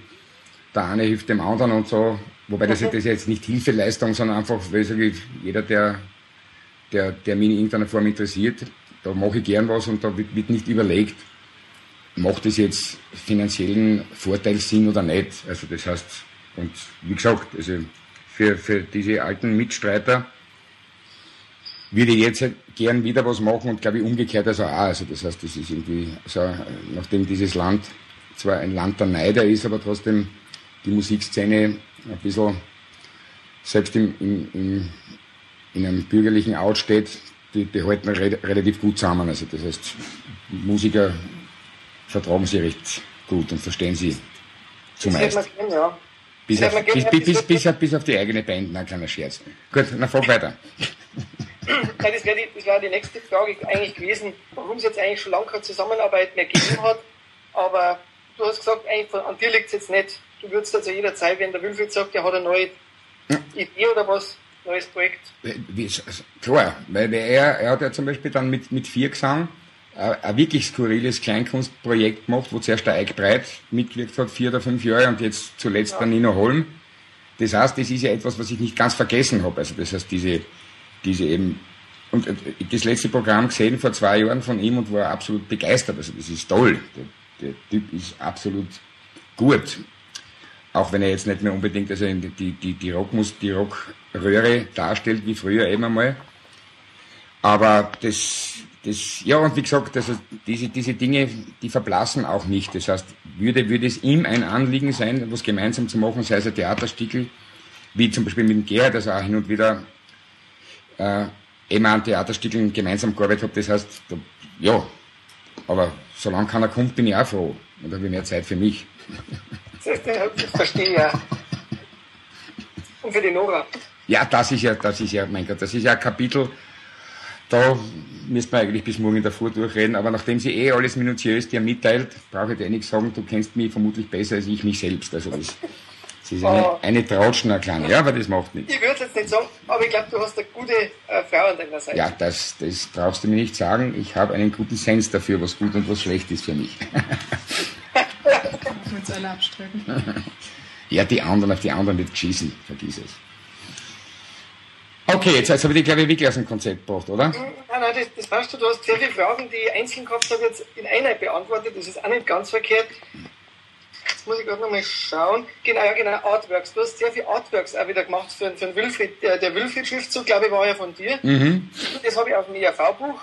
der eine hilft dem anderen und so, wobei das, das ist jetzt nicht Hilfeleistung, sondern einfach, weil ich sage, jeder, der, der, der mich in irgendeiner Form interessiert, da mache ich gern was und da wird, nicht überlegt, macht es jetzt finanziellen Vorteil Sinn oder nicht. Also das heißt, und wie gesagt, also für, für diese alten Mitstreiter würde ich jetzt gern wieder was machen und glaube ich umgekehrt also auch. Also das heißt, das ist irgendwie so, nachdem dieses Land zwar ein Land der Neider ist, aber trotzdem die Musikszene ein bisschen selbst im, im, im, in einem bürgerlichen Out steht, die, die halten re relativ gut zusammen. Also das heißt, Musiker vertragen sie recht gut und verstehen sie Zumeist. Das ja. Bis das auf, man bis, bis, bis, bis, auf, die eigene Band, na kleiner Scherz. Gut, na frag weiter. Nein, das wäre die, wär die nächste Frage eigentlich gewesen, warum es jetzt eigentlich schon lange keine Zusammenarbeit mehr gegeben hat. Aber du hast gesagt, eigentlich von, an dir liegt es jetzt nicht. Du würdest also jederzeit, wenn der Wilfried sagt, er hat eine neue Idee oder was, neues Projekt. Wie, also, klar, weil, er, er hat ja zum Beispiel dann mit, mit vier Gesang äh, ein wirklich skurriles Kleinkunstprojekt gemacht, wo zuerst der Eik Breit mitgewirkt hat, vier oder fünf Jahre, und jetzt zuletzt der Nino Holm. Das heißt, das ist ja etwas, was ich nicht ganz vergessen habe. Also das heißt, diese, diese eben, und äh, das letzte Programm gesehen vor zwei Jahren von ihm und war absolut begeistert. Also das ist toll. Der, der Typ ist absolut gut. Auch wenn er jetzt nicht mehr unbedingt also die, die, die, Rockmus, die Rockröhre darstellt wie früher eben einmal. Aber das, das, ja, und wie gesagt, also diese, diese Dinge, die verblassen auch nicht. Das heißt, würde, würde es ihm ein Anliegen sein, was gemeinsam zu machen, sei es ein Theaterstückel, wie zum Beispiel mit dem Gerhard, also auch hin und wieder äh, immer an Theaterstückeln gemeinsam gearbeitet habe. Das heißt, da, ja, aber solange keiner kommt, bin ich auch froh. Und habe ich mehr Zeit für mich. Das verstehe ich ja. Und für die Nora. Ja, das ist ja, das ist ja, mein Gott, das ist ja ein Kapitel, da müsste man eigentlich bis morgen in der Früh durchreden, aber nachdem sie eh alles minutiös dir mitteilt, brauche ich dir eh nichts sagen, du kennst mich vermutlich besser als ich mich selbst. Also das, das ist eine, Oh. eine kleine, ja, aber das macht nichts. Ich würde es jetzt nicht sagen, aber ich glaube, du hast eine gute äh, Frau an deiner Seite. Ja, das, das brauchst du mir nicht sagen. Ich habe einen guten Sens dafür, was gut und was schlecht ist für mich. Wir uns alle abstreiten. Ja, die anderen, auf die anderen wird geschissen, vergiss es. Okay, jetzt, jetzt habe ich die, glaube ich, wirklich aus dem Konzept gebracht, oder? Nein, nein, das, das passt schon. Du hast sehr viele Fragen, die ich einzeln gehabt habe, jetzt in einer beantwortet. Das ist auch nicht ganz verkehrt. Jetzt muss ich gerade nochmal schauen. Genau, ja, genau, Artworks. Du hast sehr viele Artworks auch wieder gemacht für, für den Wilfried. Der, der Wilfried-Schriftzug, glaube ich, war ja von dir. Mhm. Das habe ich auf dem ERV-Buch.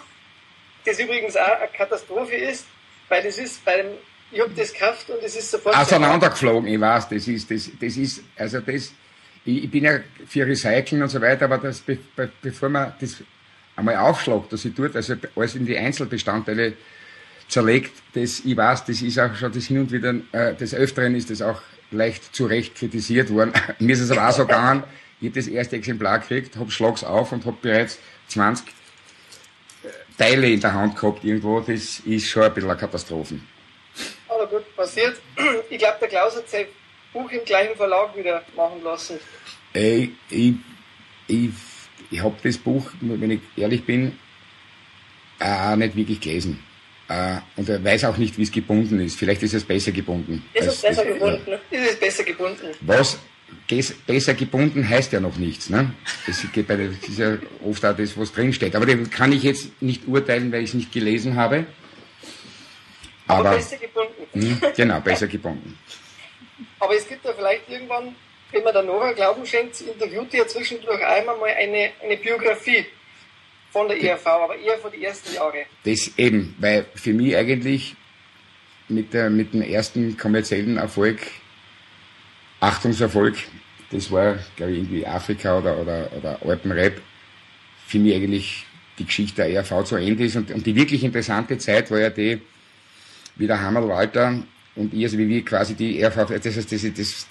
Das übrigens auch eine Katastrophe ist, weil das ist bei dem, ich habe das gekauft und es ist sofort. Auseinandergeflogen, ich weiß, das ist, das, das ist, also das, ich, ich bin ja für Recyceln und so weiter, aber das, be, be, bevor man das einmal aufschlagt, dass ich tut, also alles in die Einzelbestandteile zerlegt, das, ich weiß, das ist auch schon das hin und wieder, äh, des Öfteren ist das auch leicht zu Recht kritisiert worden. Mir ist es aber auch so gegangen, ich habe das erste Exemplar gekriegt, hab schlags auf und hab bereits 20 Teile in der Hand gehabt irgendwo, das ist schon ein bisschen eine Katastrophe. Aber gut, passiert. Ich glaube, der Klaus hat sein Buch im gleichen Verlag wieder machen lassen. Ey, ich, ich, ich habe das Buch, wenn ich ehrlich bin, auch nicht wirklich gelesen. Äh, und er weiß auch nicht, wie es gebunden ist. Vielleicht ist es besser gebunden. Ist es besser gebunden? Ist es besser gebunden? Was besser gebunden heißt ja noch nichts. Ne? Das, geht bei der, das ist ja oft auch das, was drinsteht. Aber das kann ich jetzt nicht urteilen, weil ich es nicht gelesen habe. Aber, Aber, besser gebunden. Hm, genau, besser gebunden. Aber es gibt ja vielleicht irgendwann, wenn man der Nora Glauben schenkt, interviewt ja zwischendurch einmal mal eine, eine Biografie von der ERV, aber eher von den ersten Jahren. Das eben, weil für mich eigentlich mit, der, mit dem ersten kommerziellen Erfolg, Achtungserfolg, das war, glaube ich, irgendwie Afrika oder, oder, oder Alpenrap, für mich eigentlich die Geschichte der ERV zu Ende ist. Und, und die wirklich interessante Zeit war ja die, wie der Hammerl Walter und ich, also wie wir quasi die ERV, das heißt, das, das,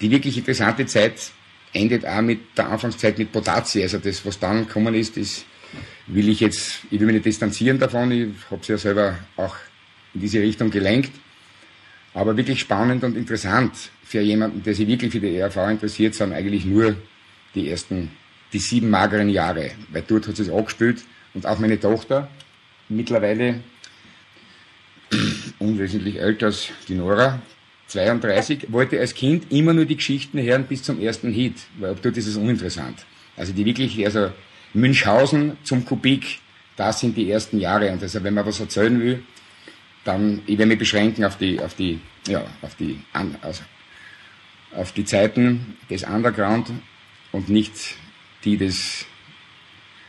die wirklich interessante Zeit endet auch mit der Anfangszeit mit Potazi. Also das, was dann gekommen ist, das will ich jetzt, ich will mich nicht distanzieren davon, ich habe es ja selber auch in diese Richtung gelenkt. Aber wirklich spannend und interessant für jemanden, der sich wirklich für die ERV interessiert, sind eigentlich nur die ersten, die sieben mageren Jahre. Weil dort hat es angespielt und auch meine Tochter, mittlerweile unwesentlich älter als die Nora, 32, wollte als Kind immer nur die Geschichten hören bis zum ersten Hit, weil ab dort ist es uninteressant. Also die wirklich, also Münchhausen zum Kubik, das sind die ersten Jahre. Und also wenn man was erzählen will, dann, ich werde mich beschränken auf die, auf die, ja, auf die, also, auf die Zeiten des Underground und nicht die des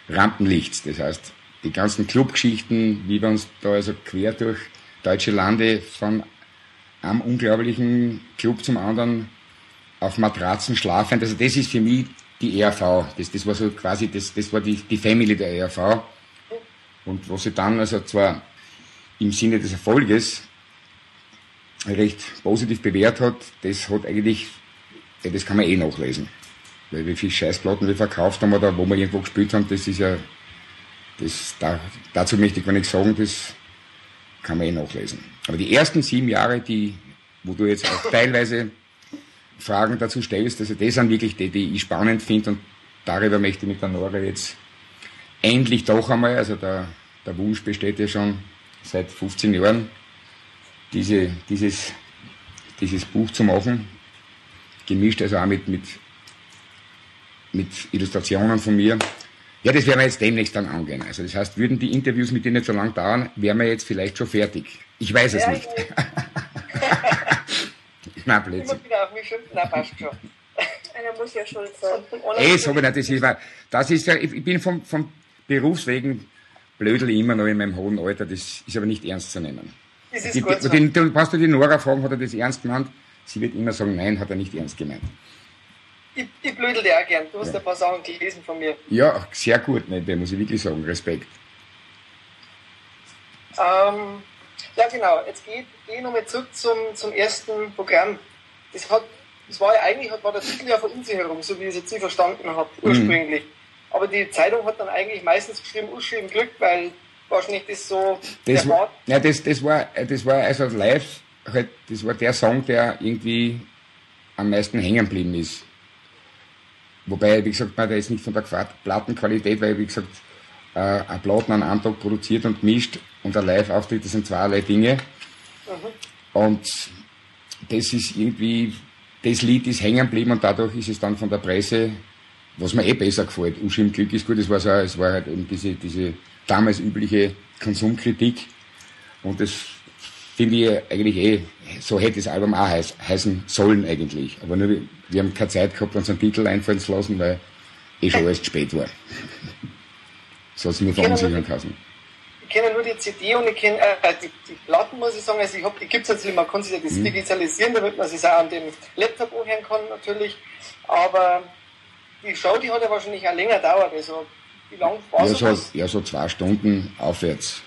Rampenlichts. Das heißt, die ganzen Clubgeschichten, wie wir uns da also quer durch deutsche Lande von einem unglaublichen Club zum anderen auf Matratzen schlafend. Also das ist für mich die ERV. Das, das war so quasi, das, das war die, die Family der ERV. Und was sie dann also zwar im Sinne des Erfolges recht positiv bewährt hat, das hat eigentlich, das kann man eh nachlesen. Weil wie viele Scheißplatten wir verkauft haben oder wo wir irgendwo gespielt haben, das ist ja, das, da, dazu möchte ich gar nichts sagen, das kann man eh nachlesen. Aber die ersten sieben Jahre, die, wo du jetzt auch teilweise Fragen dazu stellst, also das sind wirklich die, die ich spannend finde und darüber möchte ich mit der Nora jetzt endlich doch einmal, also der, der Wunsch besteht ja schon seit 15 Jahren, diese, dieses, dieses Buch zu machen, gemischt also auch mit, mit, mit Illustrationen von mir. Ja, das werden wir jetzt demnächst dann angehen. Also das heißt, würden die Interviews mit denen nicht so lang dauern, wären wir jetzt vielleicht schon fertig. Ich weiß es Ja, nicht. ich- Nein, Immer Blödsinn. wieder auf mich schimpfen, na passt schon. Einer muss ja schuld sein. Eh, muss ich das ist, weil- das ist ja, ich ich bin vom, vom Berufswegen blödel immer noch in meinem hohen Alter, das ist aber nicht ernst zu nehmen. Das ist Die, gut so. den, du, brauchst du die Nora fragen, hat er das ernst gemeint? Sie wird immer sagen, nein, hat er nicht ernst gemeint. Ich, ich blödel dir auch gern. Du hast ein paar Sachen gelesen von mir. Ja, sehr gut, ne, muss ich wirklich sagen, Respekt. Ähm, ja, genau. Jetzt gehe geh ich nochmal zurück zum, zum ersten Programm. Das hat, das war ja eigentlich, war der Titel ja Verunsicherung, so wie ich es jetzt nie verstanden habe, Mhm. ursprünglich. Aber die Zeitung hat dann eigentlich meistens geschrieben, Uschi Glück, weil wahrscheinlich das so Das der war, ja, das, das war, das war also live, halt, das war der Song, der irgendwie am meisten hängen geblieben ist. Wobei, wie gesagt, man, der ist nicht von der Qua- Plattenqualität, weil, wie gesagt, äh, ein Platten an einem Tag produziert und mischt und ein Live-Auftritt, das sind zweierlei Dinge. Und das ist irgendwie, das Lied ist hängen geblieben und dadurch ist es dann von der Presse, was mir eh besser gefällt. Uschi im Glück ist gut, es war so, es war halt eben diese, diese damals übliche Konsumkritik. Und das finde ich eigentlich eh, so hätte das Album auch heiß, heißen sollen eigentlich. Aber nur, wir- haben keine Zeit gehabt, uns einen Titel einfallen zu lassen, weil eh schon alles zu spät war. So hat es nur verunsichern können. ich kenne nur die CD und ich kenne äh, die, die Platten, muss ich sagen. Also ich hab, die gibt's natürlich, man kann sich ja das Mhm. digitalisieren, damit man sich auch an dem Laptop anhören kann natürlich. Aber die Show, die hat ja wahrscheinlich auch länger gedauert. Also wie lang war Ja, so, ja, so zwei Stunden aufwärts.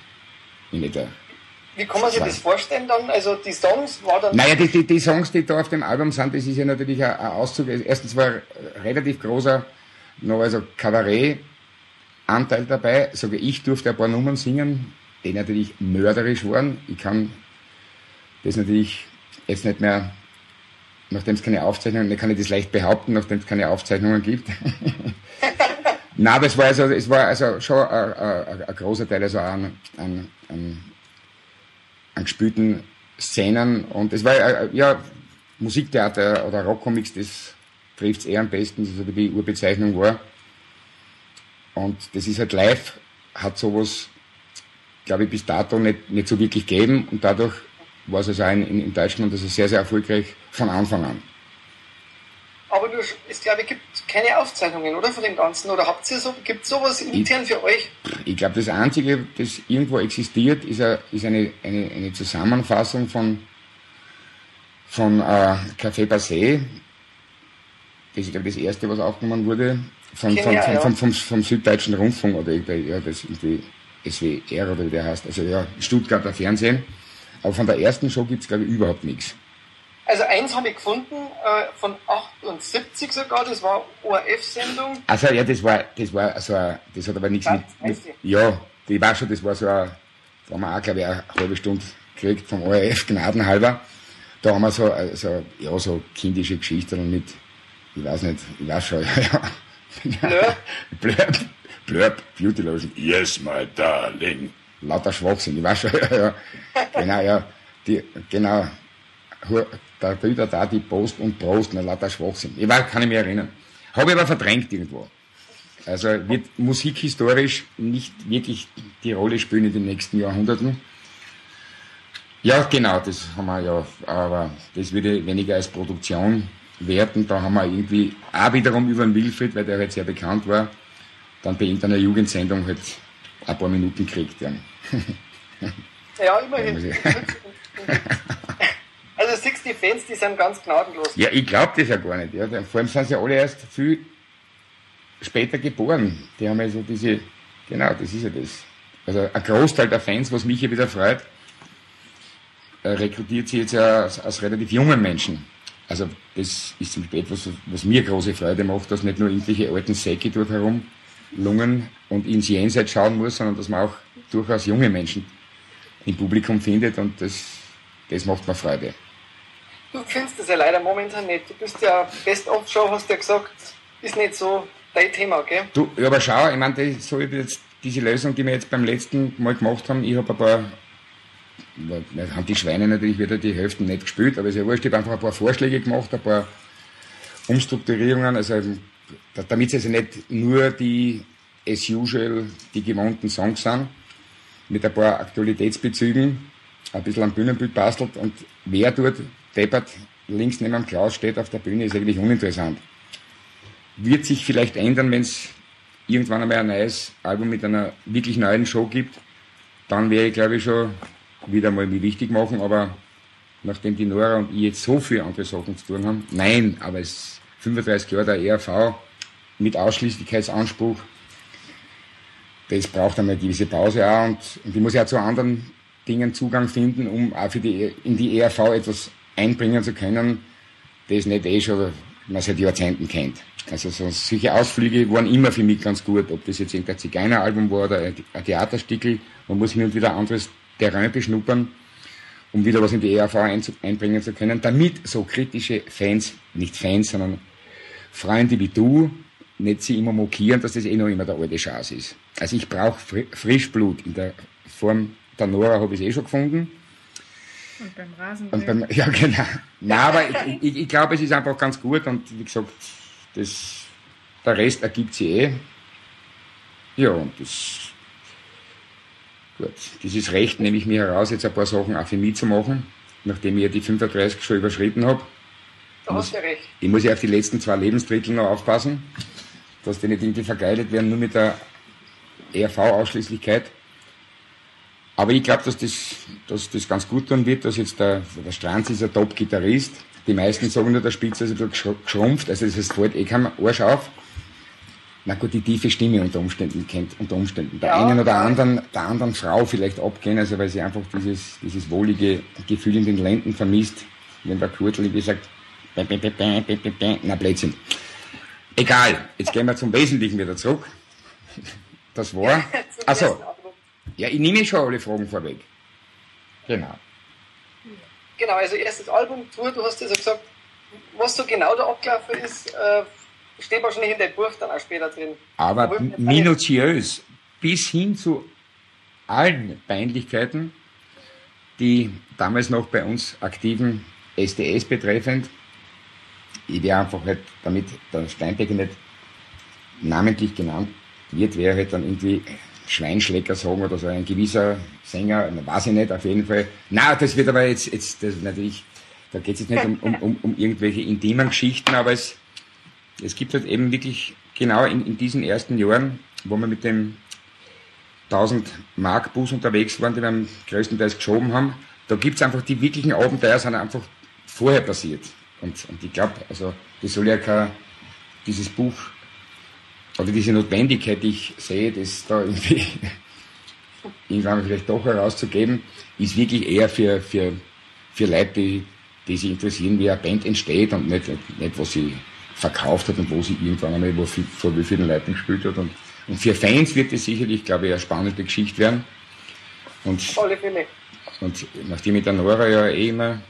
In etwa. Wie kann man sich das vorstellen dann? Also die Songs war dann Naja, die, die, die Songs, die da auf dem Album sind, das ist ja natürlich ein, ein Auszug. Erstens war ein relativ großer, noch also Kabarett-Anteil dabei. Sogar ich durfte ein paar Nummern singen, die natürlich mörderisch waren. Ich kann das natürlich jetzt nicht mehr, nachdem es keine Aufzeichnungen, dann kann ich das leicht behaupten, nachdem es keine Aufzeichnungen gibt. Nein, aber es war also, es war also schon ein, ein, ein großer Teil also an, an an gespielten Szenen und es war äh, ja Musiktheater oder Rockcomics, das trifft es eher am besten, so wie die Urbezeichnung war. Und das ist halt live, hat sowas, glaube ich, bis dato nicht, nicht so wirklich gegeben und dadurch war es also in, in Deutschland also sehr, sehr erfolgreich von Anfang an. Aber du, es glaube ich gibt keine Aufzeichnungen, oder? Von dem Ganzen. Oder habt ihr so, gibt sowas intern für euch? Ich glaube, das Einzige, das irgendwo existiert, ist, eine, ist eine, eine, eine Zusammenfassung von, von äh, Café Passé. Das ist, glaube ich, das erste, was aufgenommen wurde. Von, Kenn von, ich von, ja. vom, vom, vom Süddeutschen Rundfunk oder irgendwie, ja, das irgendwie SWR oder wie der heißt. Also ja, Stuttgarter Fernsehen. Aber von der ersten Show gibt's glaube ich, überhaupt nichts. Also eins habe ich gefunden, äh, von 78 sogar, das war ORF-Sendung. Also ja, das war, das war so ein, das hat aber nichts mit, mit ja, die war schon, das war so ein, da haben wir auch, glaube ich, eine halbe Stunde gekriegt vom ORF, gnadenhalber. Da haben wir so, äh, so, ja, so kindische Geschichten mit, ich weiß nicht, ich weiß schon, ja, ja. Blurb. Blurb, Blurb, Beauty Lotion, yes, my darling. Lauter Schwachsinn, ich weiß schon, ja, ja. Genau, ja, die, genau, da Brüder da, die Post und Prost, na, lauter Schwachsinn. Ich weiß, kann ich mich erinnern. Habe ich aber verdrängt irgendwo. Also wird musikhistorisch nicht wirklich die Rolle spielen in den nächsten Jahrhunderten. Ja, genau, das haben wir ja, aber das würde weniger als Produktion werten. Da haben wir irgendwie auch wiederum über den Wilfried, weil der halt sehr bekannt war, dann bei irgendeiner Jugendsendung halt ein paar Minuten gekriegt. Ja. Ja, immerhin. Also 60 Fans, die sind ganz gnadenlos. Ja, ich glaube das ja gar nicht. Ja. Vor allem sind sie alle erst viel später geboren. Die haben ja so diese, genau, das ist ja das. Also ein Großteil der Fans, was mich ja wieder freut, äh, rekrutiert sie jetzt ja aus, aus relativ jungen Menschen. Also das ist zum Beispiel etwas, was mir große Freude macht, dass nicht nur irgendwelche alten Säcke dort herum lungen und ins Jenseits schauen muss, sondern dass man auch durchaus junge Menschen im Publikum findet und das, das macht mir Freude. Du findest das ja leider momentan nicht. Du bist ja Best of Show, hast du ja gesagt, ist nicht so dein Thema, gell? Du, ja, aber schau, ich meine, so jetzt, diese Lösung, die wir jetzt beim letzten Mal gemacht haben, ich habe ein paar, da haben die Schweine natürlich wieder die Hälfte nicht gespielt, aber es ist ja wurscht, ich habe einfach ein paar Vorschläge gemacht, ein paar Umstrukturierungen, also damit es also nicht nur die as usual, die gewohnten Songs sind, mit ein paar Aktualitätsbezügen, ein bisschen am Bühnenbild bastelt und wer dort deppert links neben dem Klaus steht auf der Bühne, ist eigentlich uninteressant. Wird sich vielleicht ändern, wenn es irgendwann einmal ein neues Album mit einer wirklich neuen Show gibt, dann wäre ich glaube ich schon wieder mal mich wichtig machen, aber nachdem die Nora und ich jetzt so viele andere Sachen zu tun haben, nein, aber es ist 35 Jahre der ERV mit Ausschließlichkeitsanspruch, das braucht einmal eine gewisse Pause auch und, und ich muss ja zu anderen Dingen Zugang finden, um auch für die, in die ERV etwas einbringen zu können, das nicht eh schon man seit Jahrzehnten kennt. Also so, solche Ausflüge waren immer für mich ganz gut, ob das jetzt irgendein Zigeuneralbum war oder ein Theaterstückel, man muss hin und wieder anderes Terrain beschnuppern, um wieder was in die ERV einbringen zu können, damit so kritische Fans, nicht Fans, sondern Freunde wie du, nicht sie immer mokieren, dass das eh noch immer der alte Schatz ist. Also ich brauche Frischblut. In der Form der Nora habe ich es eh schon gefunden. Und beim Rasenmähen. Und beim, ja, genau. Nein, aber ich, ich, ich glaube, es ist einfach ganz gut und wie gesagt, das, der Rest ergibt sich eh. Ja, und das, gut, dieses Recht nehme ich mir heraus, jetzt ein paar Sachen auch für mich zu machen, nachdem ich ja die 35 schon überschritten habe. Da hast du ja recht. Ich muss ja auf die letzten zwei Lebensdrittel noch aufpassen, dass die nicht irgendwie vergeidet werden, nur mit der ERV-Ausschließlichkeit. Aber ich glaube, dass das, dass das ganz gut tun wird, dass jetzt der, der Stranz ist ein Top-Gitarrist. Die meisten sagen nur, der Spitze ist ein bisschen geschrumpft, also das fällt eh kein Arsch auf. Na gut, die tiefe Stimme unter Umständen kennt, unter Umständen. Der ja, einen oder anderen, der anderen Frau vielleicht abgehen, also weil sie einfach dieses, dieses wohlige Gefühl in den Lenden vermisst, wenn der Kurtel, wie gesagt, na Blödsinn. Egal, jetzt gehen wir zum Wesentlichen wieder zurück. Das war, also, ja, ich nehme schon alle Fragen vorweg. Genau. Genau, also erstes Album, Tour, du hast ja also gesagt, was so genau der Ablauf ist, äh, steht wahrscheinlich in deinem Buch dann auch später drin. Aber minutiös, bis hin zu allen Peinlichkeiten, die damals noch bei uns aktiven SDS betreffend, ich wäre einfach halt, damit der Steinbecker nicht namentlich genannt wird, wäre halt dann irgendwie Schweinschlecker sagen oder so ein gewisser Sänger, weiß ich nicht, auf jeden Fall. Na, das wird aber jetzt, jetzt das natürlich, da geht es jetzt nicht um, um, um, um irgendwelche intimen Geschichten, aber es, es gibt halt eben wirklich genau in, in diesen ersten Jahren, wo wir mit dem 1000 Mark Bus unterwegs waren, den wir größtenteils geschoben haben, da gibt es einfach die wirklichen Abenteuer, sind einfach vorher passiert. Und, und ich glaube, also das soll ja kein, dieses Buch oder diese Notwendigkeit, die ich sehe, das da irgendwie irgendwann vielleicht doch herauszugeben, ist wirklich eher für, für, für Leute, die, die sich interessieren, wie eine Band entsteht und nicht, nicht was sie verkauft hat und wo sie irgendwann einmal wo vor wie vielen Leuten gespielt hat. Und, und für Fans wird es sicherlich, glaube ich, eine spannende Geschichte werden. Und. Und nachdem ich der Nora ja eh immer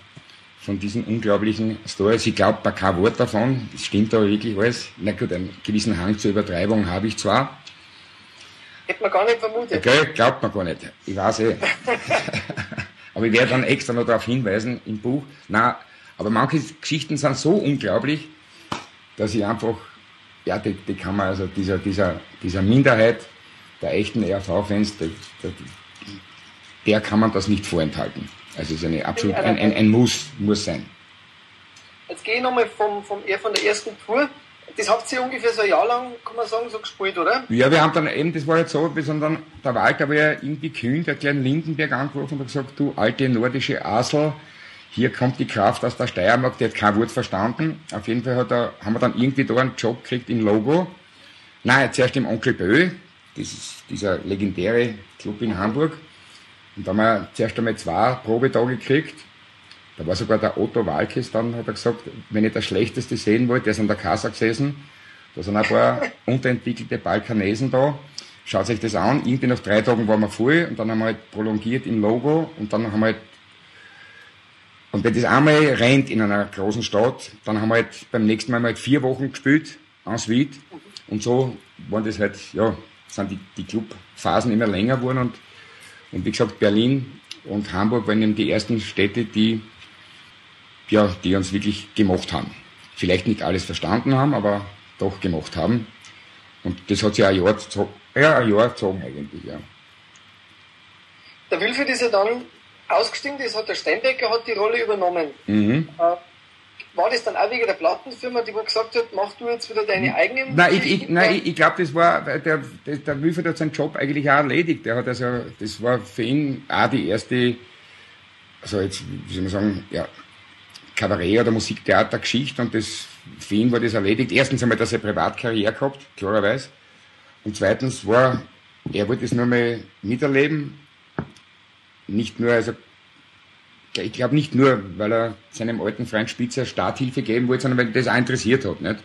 von diesen unglaublichen Stories. Ich glaube kein Wort davon. Es stimmt aber wirklich alles. Na gut, einen gewissen Hang zur Übertreibung habe ich zwar. Hätte man gar nicht vermutet. Okay, glaubt man gar nicht. Ich weiß eh. aber ich werde dann extra noch darauf hinweisen im Buch. Na, aber manche Geschichten sind so unglaublich, dass ich einfach, ja, die, die kann man also dieser, dieser, dieser Minderheit der echten RV-Fans, der, der, der kann man das nicht vorenthalten. Also es ist eine absolut ein, ein, ein Muss, muss sein. Jetzt gehe ich nochmal vom, vom, von der ersten Tour. Das habt ihr ungefähr so ein Jahr lang, kann man sagen, so gespielt, oder? Ja, wir haben dann eben, das war jetzt so, wir sind dann, der Walter war ja irgendwie kühn, der kleine Lindenberg angerufen und hat gesagt, du alte nordische Asel, hier kommt die Kraft aus der Steiermark, der hat kein Wort verstanden. Auf jeden Fall hat er, haben wir dann irgendwie da einen Job gekriegt im Logo. Nein, zuerst im Onkel Bö, das ist dieser legendäre Club in Hamburg. Und da haben wir zuerst einmal zwei Probetage gekriegt. Da war sogar der Otto Walkes dann, hat er gesagt, wenn ich das Schlechteste sehen wollte, der ist an der Kassa gesessen, da sind ein paar unterentwickelte Balkanesen da. Schaut euch das an. Irgendwie nach drei Tagen waren wir voll und dann haben wir halt prolongiert im Logo und dann haben wir halt und wenn das einmal rennt in einer großen Stadt, dann haben wir halt beim nächsten Mal halt vier Wochen gespielt, en suite. Und so waren das halt, ja, sind die, die Clubphasen immer länger geworden und, und wie gesagt, Berlin und Hamburg waren eben die ersten Städte, die, ja, die uns wirklich gemacht haben. Vielleicht nicht alles verstanden haben, aber doch gemacht haben. Und das hat sich ein Jahr, ja, ein Jahr gezogen eigentlich, ja. Der Wilfried ist ja dann ausgestiegen ist, hat der Steinbecker hat die Rolle übernommen. Mhm. Äh, war das dann auch wegen der Plattenfirma, die wo gesagt hat, mach du jetzt wieder deine eigenen Nein, ich, ich, nein, ich, ich glaube, das war, der, der, der Wilfried hat seinen Job eigentlich auch erledigt. Der hat also, das war für ihn auch die erste, also jetzt, wie soll man sagen, ja, Kabarett oder Musiktheatergeschichte und das, für ihn war das erledigt. Erstens einmal, dass er Privatkarriere gehabt, klarerweise. Und zweitens war, er wollte es nur mal miterleben. Nicht nur, also, ich glaube nicht nur, weil er seinem alten Freund Spitzer Starthilfe geben wollte, sondern weil ihn das auch interessiert hat, nicht?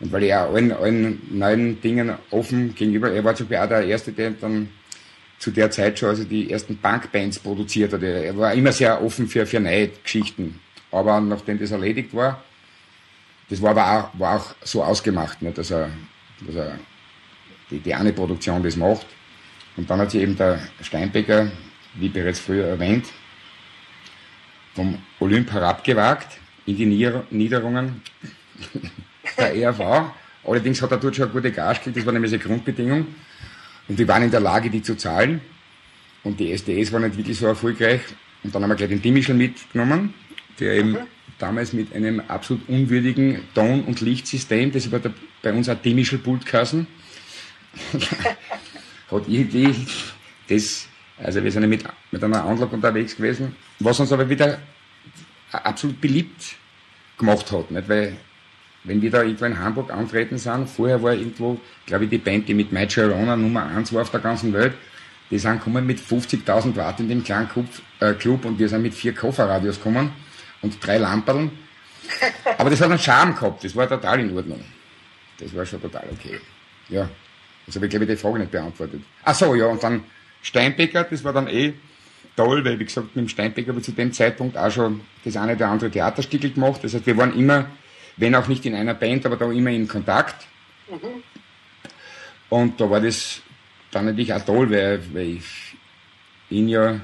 Und weil er allen, allen neuen Dingen offen gegenüber, er war zum Beispiel auch der Erste, der dann zu der Zeit schon also die ersten Punkbands produziert hat. Er war immer sehr offen für, für neue Geschichten. Aber nachdem das erledigt war, das war aber auch, war auch so ausgemacht, nicht, dass er, dass er die, die eine Produktion das macht. Und dann hat sich eben der Steinbecker, wie bereits früher erwähnt, vom Olymp herabgewagt in die Nieder Niederungen der ERV. Allerdings hat er dort schon eine gute Gage gekriegt, das war nämlich eine Grundbedingung. Und die waren in der Lage, die zu zahlen. Und die SDS war nicht wirklich so erfolgreich. Und dann haben wir gleich den Dimischl mitgenommen, der eben damals mit einem absolut unwürdigen Ton- und Lichtsystem, das war bei uns ein Dimischl-Pult geheißen, hat irgendwie das, also wir sind mit, mit einer Anlage unterwegs gewesen, was uns aber wieder absolut beliebt gemacht hat, nicht? weil wenn wir da irgendwo in Hamburg antreten sind, vorher war irgendwo, glaube ich, die Band, die mit My Girona Nummer 1 war auf der ganzen Welt, die sind gekommen mit 50.000 Watt in dem kleinen Club, äh, Club und wir sind mit vier Kofferradios gekommen und drei Lamperln. Aber das hat einen Charme gehabt, das war total in Ordnung. Das war schon total okay. Ja, das habe ich, glaube ich, die Frage nicht beantwortet. Ach so, ja, und dann Steinbecker, das war dann eh toll, weil, wie gesagt, mit dem Steinbecker habe ich zu dem Zeitpunkt auch schon das eine oder andere Theaterstückel gemacht. Das heißt, wir waren immer, wenn auch nicht in einer Band, aber da immer in Kontakt. Und da war das dann natürlich auch toll, weil, weil ich ihn ja,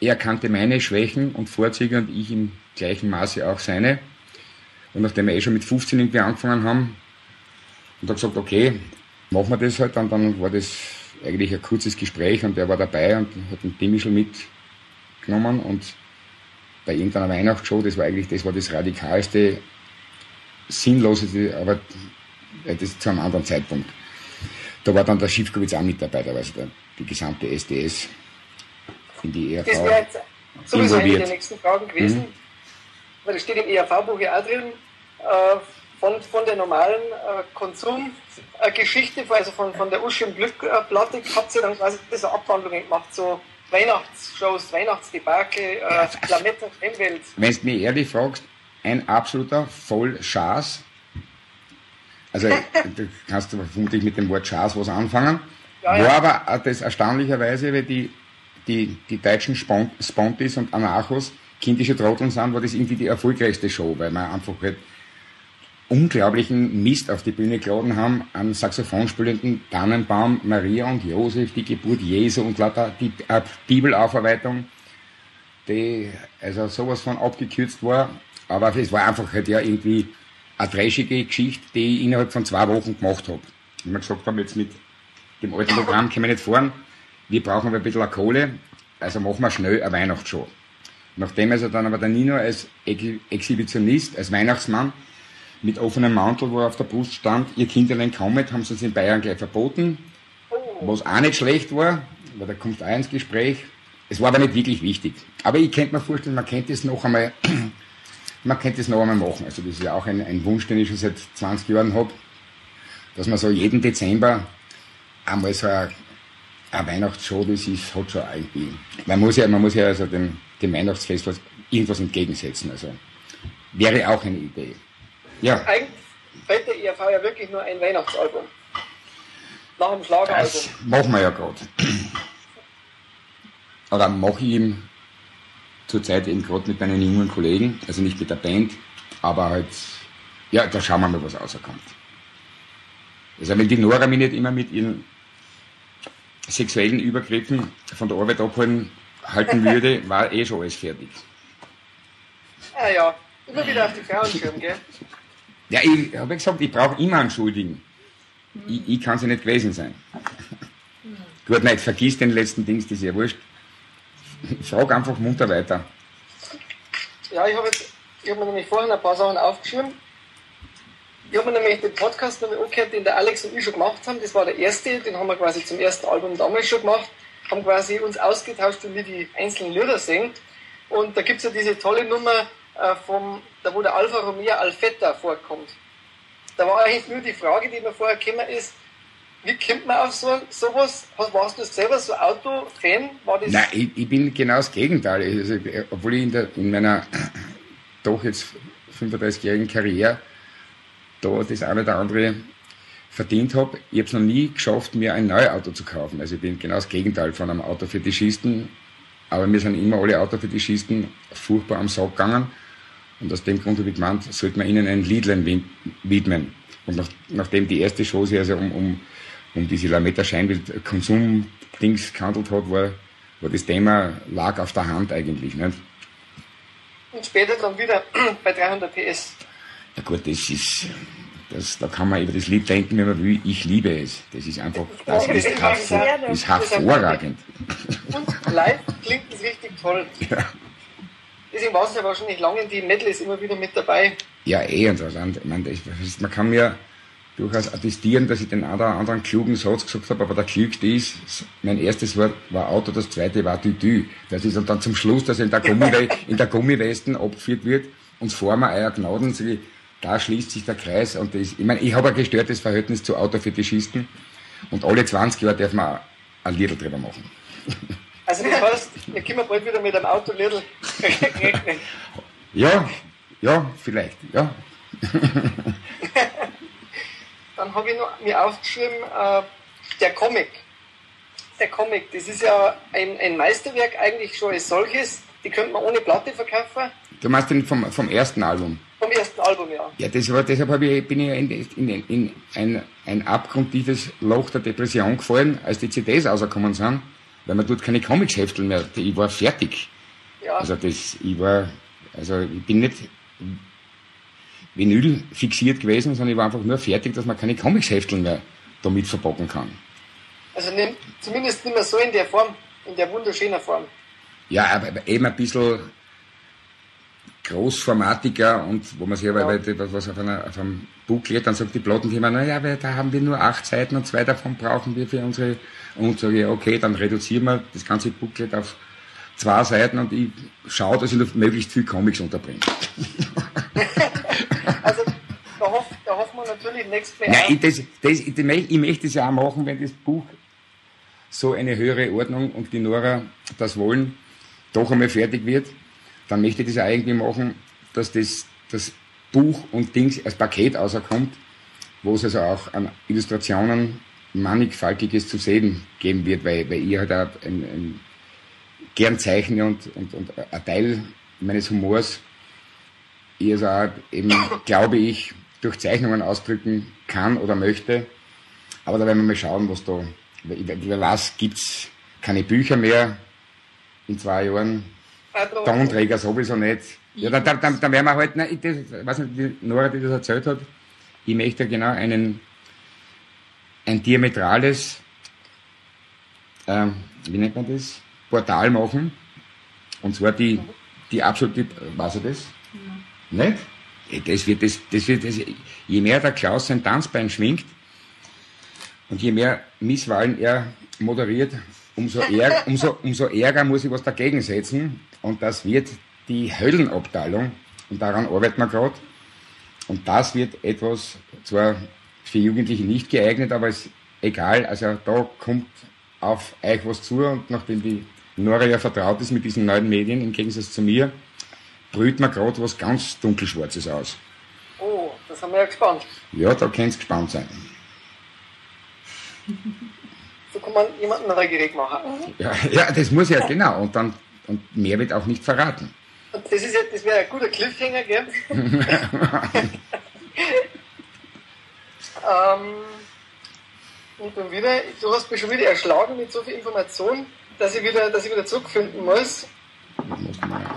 er kannte meine Schwächen und Vorzüge und ich im gleichen Maße auch seine. Und nachdem wir eh schon mit 15 irgendwie angefangen haben, und habe gesagt, okay, machen wir das halt, und dann war das eigentlich ein kurzes Gespräch und er war dabei und hat den Dimischl mitgenommen und bei irgendeiner Weihnachtsshow, das war eigentlich, das war das radikalste, sinnloseste, aber äh, das zu einem anderen Zeitpunkt. Da war dann der Schiffkowitz auch mit dabei, da war also der, die gesamte SDS in die ERV Das wäre jetzt sowieso eine involviert. der nächsten Fragen gewesen, Mhm. weil das steht im ERV-Buch ja auch drin, äh, von, von der normalen äh, Konsumgeschichte, also von, von der Uschi im Glück-Platte, habt ihr dann quasi so Abwandlungen gemacht, so Weihnachtsshows, Weihnachtsdebakel, äh, Lametta, Rennwelt. Wenn du mich ehrlich fragst, ein absoluter Vollschaß. Also, du kannst du vermutlich mit dem Wort Schaß was anfangen. Ja, ja. War aber das erstaunlicherweise, weil die, die, die deutschen Spont, Spontis und Anarchos kindische Trotteln sind, war das irgendwie die erfolgreichste Show, weil wir einfach halt unglaublichen Mist auf die Bühne geladen haben an Saxophon spielenden Tannenbaum, Maria und Josef, die Geburt Jesu und lauter die äh, Bibelaufarbeitung, die also sowas von abgekürzt war. Aber es war einfach halt ja irgendwie eine trashige Geschichte, die ich innerhalb von zwei Wochen gemacht habe. Und wir gesagt haben, jetzt mit dem alten Programm können wir nicht fahren, wir brauchen aber ein bisschen Kohle, also machen wir schnell eine Weihnachtsshow. Nachdem also dann aber der Nino als Ex- Exhibitionist, als Weihnachtsmann mit offenem Mantel, wo er auf der Brust stand, ihr Kinderlein kommet, haben sie es in Bayern gleich verboten, was auch nicht schlecht war, weil da kommt auch ins Gespräch. Es war aber nicht wirklich wichtig. Aber ich könnte mir vorstellen, man könnte es noch einmal, man könnte es noch einmal machen. Also das ist ja auch ein, ein Wunsch, den ich schon seit 20 Jahren habe, dass man so jeden Dezember einmal so eine, Eine Weihnachtsshow, das ist, hat schon irgendwie. Man muss ja, man muss ja also dem, dem Weihnachtsfest was, irgendwas entgegensetzen. Also wäre auch eine Idee. Ja. Eigentlich der ERV ja wirklich nur ein Weihnachtsalbum. Nach dem Schlageralbum. Das machen wir ja gerade. Oder mache ich ihm zurzeit eben gerade mit meinen jungen Kollegen, also nicht mit der Band, aber halt, ja, da schauen wir mal, was rauskommt. Also wenn die Nora mich nicht immer mit ihren sexuellen Übergriffen von der Arbeit abhalten halten würde, war eh schon alles fertig. Ah ja, immer wieder auf die Frauen gell? Ja, ich habe ja gesagt, ich brauche immer einen Schuldigen. Ich, ich kann es ja nicht gewesen sein. Gut, nein, vergiss den letzten Dings, das ist ja wurscht. Frag einfach munter weiter. Ja, ich habe hab mir nämlich vorhin ein paar Sachen aufgeschrieben. Ich habe mir nämlich den Podcast noch angehört, den der Alex und ich schon gemacht haben. Das war der erste, den haben wir quasi zum ersten Album damals schon gemacht. Haben quasi uns ausgetauscht, wie wir die einzelnen Lieder singen. Und da gibt es ja diese tolle Nummer, äh, vom, da wo der Alfa Romeo Alfetta vorkommt. Da war eigentlich nur die Frage, die mir vorher gekommen ist, wie kommt man auf so, sowas? Warst du selber so Auto-Fan? Nein, ich, ich, bin genau das Gegenteil. Also, obwohl ich in, der, in meiner doch jetzt 35-jährigen Karriere da das eine oder andere verdient habe, ich habe es noch nie geschafft, mir ein neues Auto zu kaufen. Also ich bin genau das Gegenteil von einem Autofetischisten. Aber mir sind immer alle Autofetischisten furchtbar am Sack gegangen. Und aus dem Grund habe ich gemeint, sollte man ihnen ein Liedlein widmen. Und nach, nachdem die erste Show sich also um, um, um diese Lametta Scheinbild Konsum-Dings gehandelt hat, war, war das Thema lag auf der Hand eigentlich. Nicht? Und später dann wieder bei 300 PS. Ja gut, das ist, das, da kann man über das Lied denken, wenn man will. Ich liebe es. Das ist einfach, das ist, hervor, ist hervorragend. Und live klingt es richtig toll. Ja. Deswegen war es ja wahrscheinlich lange in die Medleys immer wieder mit dabei. Ja, eh interessant. Ich meine, man kann mir durchaus attestieren, dass ich den anderen, anderen klugen Satz gesagt habe, aber der klügste ist, mein erstes Wort war Auto, das zweite war Tütü. Das ist dann zum Schluss, dass er in der, Gummiwe in der Gummiwesten abgeführt wird und vor mir euer Gnaden, da schließt sich der Kreis und das, ich meine, ich habe ein gestörtes Verhältnis zu Autofetischisten und alle 20 Jahre darf man ein Lied drüber machen. Also das heißt, wir können bald wieder mit einem Auto Lidl rechnen. Ja, ja, vielleicht, ja. Dann habe ich noch mir aufgeschrieben, äh, der Comic. Der Comic, das ist ja ein, ein Meisterwerk eigentlich schon als solches. Die könnte man ohne Platte verkaufen. Du meinst den vom, vom ersten Album? Vom ersten Album, ja. Ja, das war, deshalb ich, bin ich in, in, in ein, ein abgrundtiefes Loch der Depression gefallen, als die CDs rausgekommen sind, weil man dort keine Comic-Heftel mehr, ich war fertig. Ja. Also das, ich war, also ich bin nicht Vinyl fixiert gewesen, sondern ich war einfach nur fertig, dass man keine Comics-Heftel mehr damit verpacken kann. Also zumindest nicht mehr so in der Form, in der wunderschönen Form. Ja, aber eben ein bisschen großformatiger und wo man sich aber ja. was auf, einer, auf einem Booklet, dann sagt die Plattenfirma, naja, da haben wir nur acht Seiten und zwei davon brauchen wir für unsere, und sage ich, okay, dann reduzieren wir das ganze Booklet auf zwei Seiten und ich schaue, dass ich noch möglichst viel Comics unterbringe. also, da, hoff, da hoffen wir natürlich nächstes Mal. Nein, ich, das, das, ich, ich möchte es ja auch machen, wenn das Buch so eine höhere Ordnung und die Nora das wollen, doch einmal fertig wird dann möchte ich das ja eigentlich machen, dass das, das Buch und Dings als Paket auserkommt, wo es also auch an Illustrationen mannigfaltiges zu sehen geben wird, weil, weil ich halt auch ein, ein gern zeichne und, und, und ein Teil meines Humors ich also auch eben, glaube ich, durch Zeichnungen ausdrücken kann oder möchte. Aber da werden wir mal schauen, was da, über was gibt's keine Bücher mehr in zwei Jahren. Tonträger sowieso nicht. Ja, dann, dann, dann, dann werden wir halt, nein, das, weiß nicht, die Nora, die das erzählt hat, ich möchte genau einen, ein diametrales, ähm, wie nennt man das, Portal machen. Und zwar die, die absolute, was er das? Ja. Nicht? Das wird, das, das wird, das, je mehr der Klaus sein Tanzbein schwingt und je mehr Misswahlen er moderiert, umso, ärger, umso, umso ärger muss ich was dagegen setzen. Und das wird die Höllenabteilung. Und daran arbeiten wir gerade. Und das wird etwas, zwar für Jugendliche nicht geeignet, aber ist egal. Also da kommt auf euch was zu und nachdem die Nora ja vertraut ist mit diesen neuen Medien, im Gegensatz zu mir, brüht mir gerade was ganz dunkelschwarzes aus. Oh, das haben wir ja gespannt. Ja, da könnt ihr gespannt sein. Kann man jemanden neugierig machen. Ja, ja, das muss ja, genau. Und dann und mehr wird auch nicht verraten. Und das, ist ja, das wäre ein guter Cliffhanger, gell? ähm, und dann wieder, du hast mich schon wieder erschlagen mit so viel Information, dass ich wieder, dass ich wieder zurückfinden muss.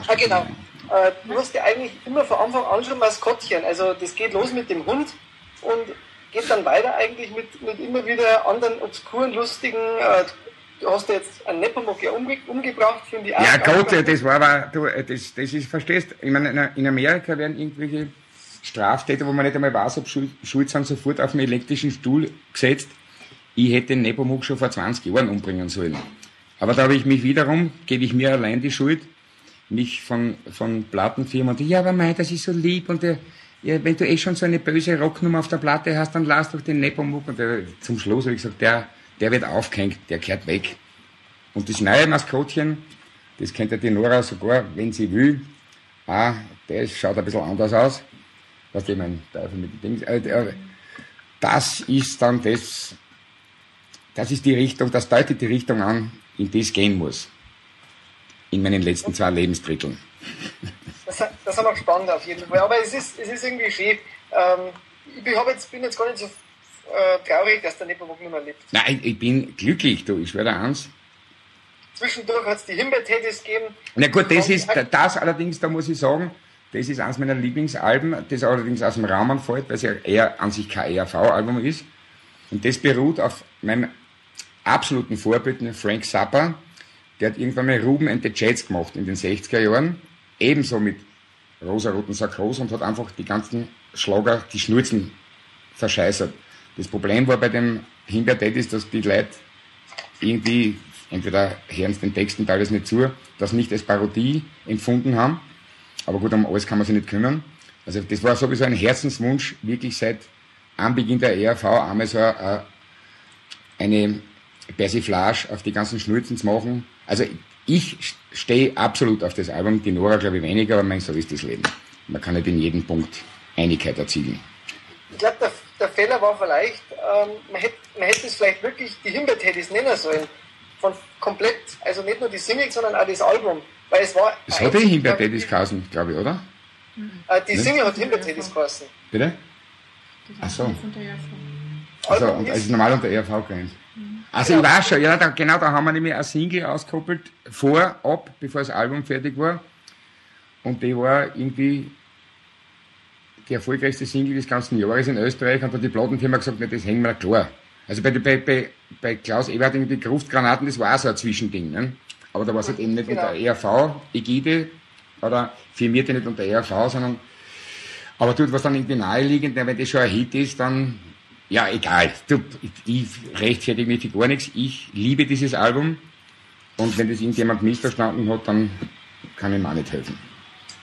Ah, genau. Äh, du hast ja eigentlich immer von Anfang an schon Maskottchen. Also das geht los mit dem Hund und geht dann weiter eigentlich mit, mit immer wieder anderen obskuren, lustigen. Äh, du hast ja jetzt einen Nepomuk ja umge umgebracht, finde ich auch. Ja, Gott, das war aber, du, das, das ist, verstehst, ich meine, in- Amerika werden irgendwelche Straftäter, wo man nicht einmal weiß, ob schuld, schuld sind, sofort auf einen elektrischen Stuhl gesetzt. Ich hätte den Nepomuk schon vor 20 Jahren umbringen sollen. Aber da habe ich mich wiederum, gebe ich mir allein die Schuld, mich von, von Plattenfirmen und die, ja, aber mei, das ist so lieb und der, ja, wenn du eh schon so eine böse Rocknummer auf der Platte hast, dann lass doch den Nepomuk. Und der, zum Schluss habe ich gesagt, der, der wird aufgehängt, der kehrt weg. Und das neue Maskottchen, das kennt ja die Nora sogar, wenn sie will. Ah, der schaut ein bisschen anders aus. Was ich mein Teufel mit dem Ding. Äh, das ist dann das, das ist die Richtung, das deutet die Richtung an, in die es gehen muss. In meinen letzten zwei Lebensdritteln. Das, das haben wir gespannt auf jeden Fall. Aber es ist, es ist irgendwie schön. Ähm, ich hab jetzt, bin jetzt gar nicht so äh, traurig, dass der Nepomuk nicht mehr lebt. Nein, ich bin glücklich, du, ich dir eins. Zwischendurch hat es die Himbeertätis gegeben. Na gut, das ist, das allerdings, da muss ich sagen, das ist eines meiner Lieblingsalben, das allerdings aus dem Rahmen fällt, weil es ja eher an sich kein ERV-Album ist. Und das beruht auf meinem absoluten Vorbild, Frank Zappa. Der hat irgendwann mal Ruben and the Jets gemacht in den 60er Jahren. Ebenso mit rosa-roten Sakros und hat einfach die ganzen Schlager, die Schnurzen verscheißert. Das Problem war bei dem Himbeer-Daddies, dass die Leute irgendwie, entweder hören sie den Texten teilweise nicht zu, das nicht als Parodie empfunden haben. Aber gut, um alles kann man sich nicht kümmern. Also das war sowieso ein Herzenswunsch, wirklich seit Anbeginn der ERV einmal so eine, eine Persiflage auf die ganzen Schnurzen zu machen. Also ich stehe absolut auf das Album, die Nora glaube ich weniger, aber mein, so ist das Leben. Man kann nicht in jedem Punkt Einigkeit erzielen. Ich glaube, der, der Fehler war vielleicht, ähm, man, hätte, man hätte es vielleicht wirklich die Himbeertätis nennen sollen. Von komplett, also nicht nur die Single, sondern auch das Album. Weil es war. Es hat eh Himbeertätis geheißen, glaube ich, oder? Äh, die Single hat Himbeertätis geheißen. Bitte? Ach so. ERV. Also, und es ist normal unter ERV grenzt. Also ich weiß schon, ja, da, genau, da haben wir nämlich eine Single ausgekoppelt, vorab, bevor das Album fertig war. Und die war irgendwie die erfolgreichste Single des ganzen Jahres in Österreich und hat die Plattenfirma gesagt, nee, das hängen wir klar. Also bei, bei, bei, bei Klaus Ebert die Gruftgranaten, das war auch so ein Zwischending. Ne? Aber da war es halt eben nicht Genau. unter ERV-Ägide oder firmierte nicht unter ERV, sondern aber dort, was dann irgendwie naheliegend, na, wenn das schon ein Hit ist, dann, ja, egal. Du, ich, rechtfertige mich für gar nichts. Ich liebe dieses Album. Und wenn das irgendjemand missverstanden hat, dann kann ich mir auch nicht helfen.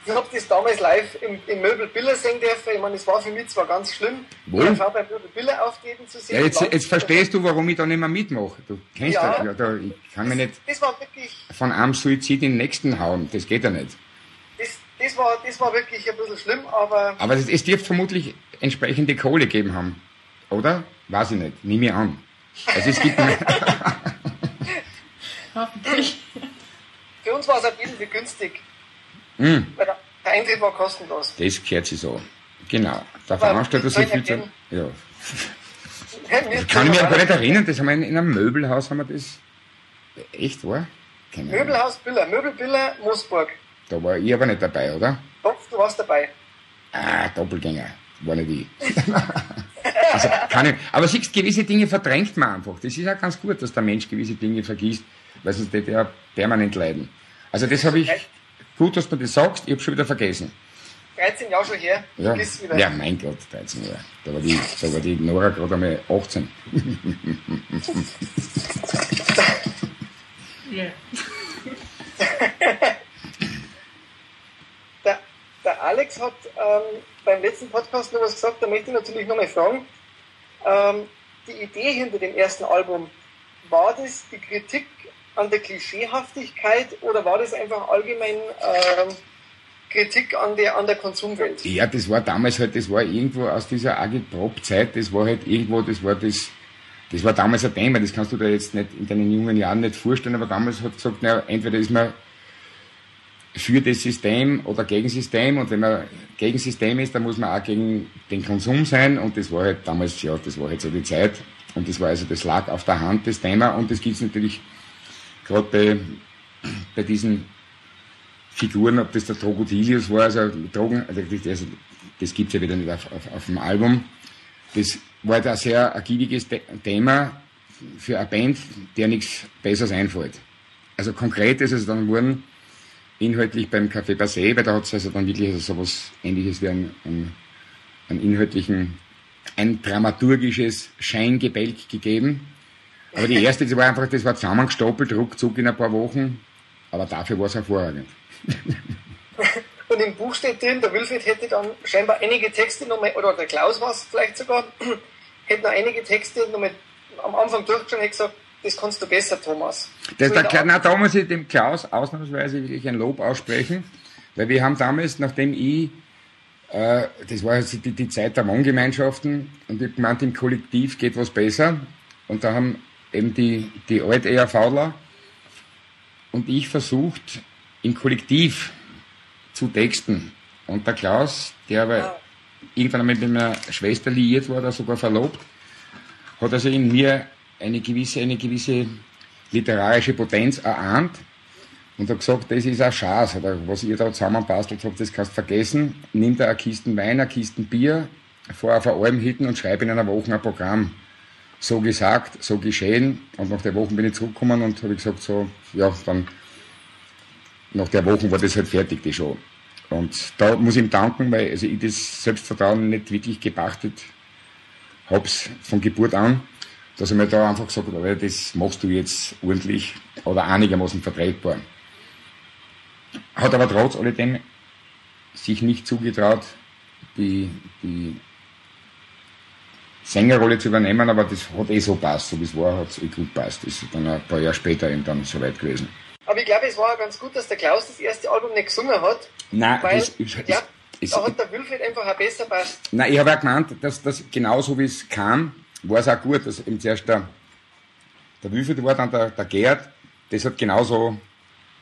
Ich habe das damals live im, im Möbel Biller sehen dürfen. Ich meine, es war für mich zwar ganz schlimm, Wo? die ERV beim Möbel Biller auftreten zu sehen. Ja, jetzt, jetzt verstehst du, warum ich da nicht mehr mitmache. Du kennst Ja. das. Ja, da, ich kann mich nicht Das war wirklich, von einem Suizid in den nächsten hauen. Das geht ja nicht. das, das, war, das war wirklich ein bisschen schlimm, aber Aber es, es dürfte vermutlich entsprechende Kohle geben haben. Oder? Weiß ich nicht. Nimm mir an. Also es gibt Hoffentlich. für uns war es jeden Fall günstig. Mm. Weil der, Eintritt war kostenlos. Das gehört sich so. Genau. Der Veranstalter soll ich viel? Zeit. Ja. Wir Kann ich mich aber nicht erinnern, das haben wir in, in einem Möbelhaus haben wir das. Echt, war? Keine Ahnung. Möbelhaus Biller, Möbel Biller, Moosburg. Da war ich aber nicht dabei, oder? Doch, du warst dabei. Ah, Doppelgänger. War nicht ich. also, kann ich, aber siehst, gewisse Dinge verdrängt man einfach. Das ist auch ganz gut, dass der Mensch gewisse Dinge vergisst, weil sonst wird er permanent leiden. Also das habe ich, gut, dass du das sagst, ich habe schon wieder vergessen. 13 Jahre schon her. Ja, Vergiss wieder. ja mein Gott, 13 Jahre. Da war die, da war die Nora gerade einmal 18. Ja. Der, der Alex hat ähm, beim letzten Podcast noch was gesagt, da möchte ich natürlich nochmal fragen. Ähm, die Idee hinter dem ersten Album, war das die Kritik an der Klischeehaftigkeit oder war das einfach allgemein äh, Kritik an der, an der Konsumwelt? Ja, das war damals halt, das war irgendwo aus dieser Agitprop-Zeit, das war halt irgendwo, das war das, das war damals ein Thema, das kannst du dir jetzt nicht in deinen jungen Jahren nicht vorstellen, aber damals hat gesagt, naja, entweder ist man für das System oder gegen System. Und wenn man gegen System ist, dann muss man auch gegen den Konsum sein. Und das war halt damals, ja, das war halt so die Zeit. Und das war also, das lag auf der Hand, das Thema. Und das gibt's natürlich gerade bei, bei diesen Figuren, ob das der Drogodilius war, also Drogen, also das, gibt's ja wieder nicht auf, auf, auf dem Album, das war halt ein sehr ergiebiges Thema für eine Band, der nichts Besseres einfällt. Also konkret ist es dann geworden, inhaltlich beim Café Passé, weil da hat es also dann wirklich also sowas ähnliches wie einen, einen, einen inhaltlichen, ein dramaturgisches Scheingebälk gegeben. Aber die erste, das war einfach, das war zusammengestapelt, ruckzuck in ein paar Wochen, aber dafür war es hervorragend. Und im Buch steht drin, der Wilfried hätte dann scheinbar einige Texte noch mehr, oder der Klaus war es vielleicht sogar, hätte noch einige Texte noch mit am Anfang durchgeschaut und gesagt, das kannst du besser, Thomas. Das, so der, na, da muss ich dem Klaus ausnahmsweise wirklich ein Lob aussprechen, weil wir haben damals, nachdem ich, äh, das war die, die Zeit der Wohngemeinschaften, und ich gemeint, im Kollektiv geht was besser, und da haben eben die, die Alt-ERVler und ich versucht, im Kollektiv zu texten. Und der Klaus, der aber irgendwann einmal mit meiner Schwester liiert war, oder sogar verlobt, hat also in mir eine gewisse, eine gewisse literarische Potenz erahnt und hat gesagt, das ist ein Schatz, oder was ihr da zusammenbastelt habt, das kannst du vergessen. Nimm da eine Kisten Wein, eine Kisten Bier, fahr auf eine Alm hinten und schreib in einer Woche ein Programm. So gesagt, so geschehen. Und nach der Woche bin ich zurückgekommen und habe gesagt, so, ja, dann, nach der Woche war das halt fertig, die Show. Und da muss ich ihm danken, weil also ich das Selbstvertrauen nicht wirklich gepachtet hab's von Geburt an dass ich mir da einfach gesagt habe, das machst du jetzt ordentlich oder einigermaßen vertretbar. Hat aber trotz alledem sich nicht zugetraut, die, die Sängerrolle zu übernehmen, aber das hat eh so passt, so wie es war, hat es eh gut passt. Das ist dann ein paar Jahre später eben dann soweit gewesen. Aber ich glaube, es war ganz gut, dass der Klaus das erste Album nicht gesungen hat. Nein, weil, das, ich, ja, das, da hat der Wilfried einfach auch besser passt. Nein, ich habe ja gemeint, dass das genauso wie es kam, war es auch gut, dass eben zuerst der, der Wilfried war, dann der, der Gerd, das hat genauso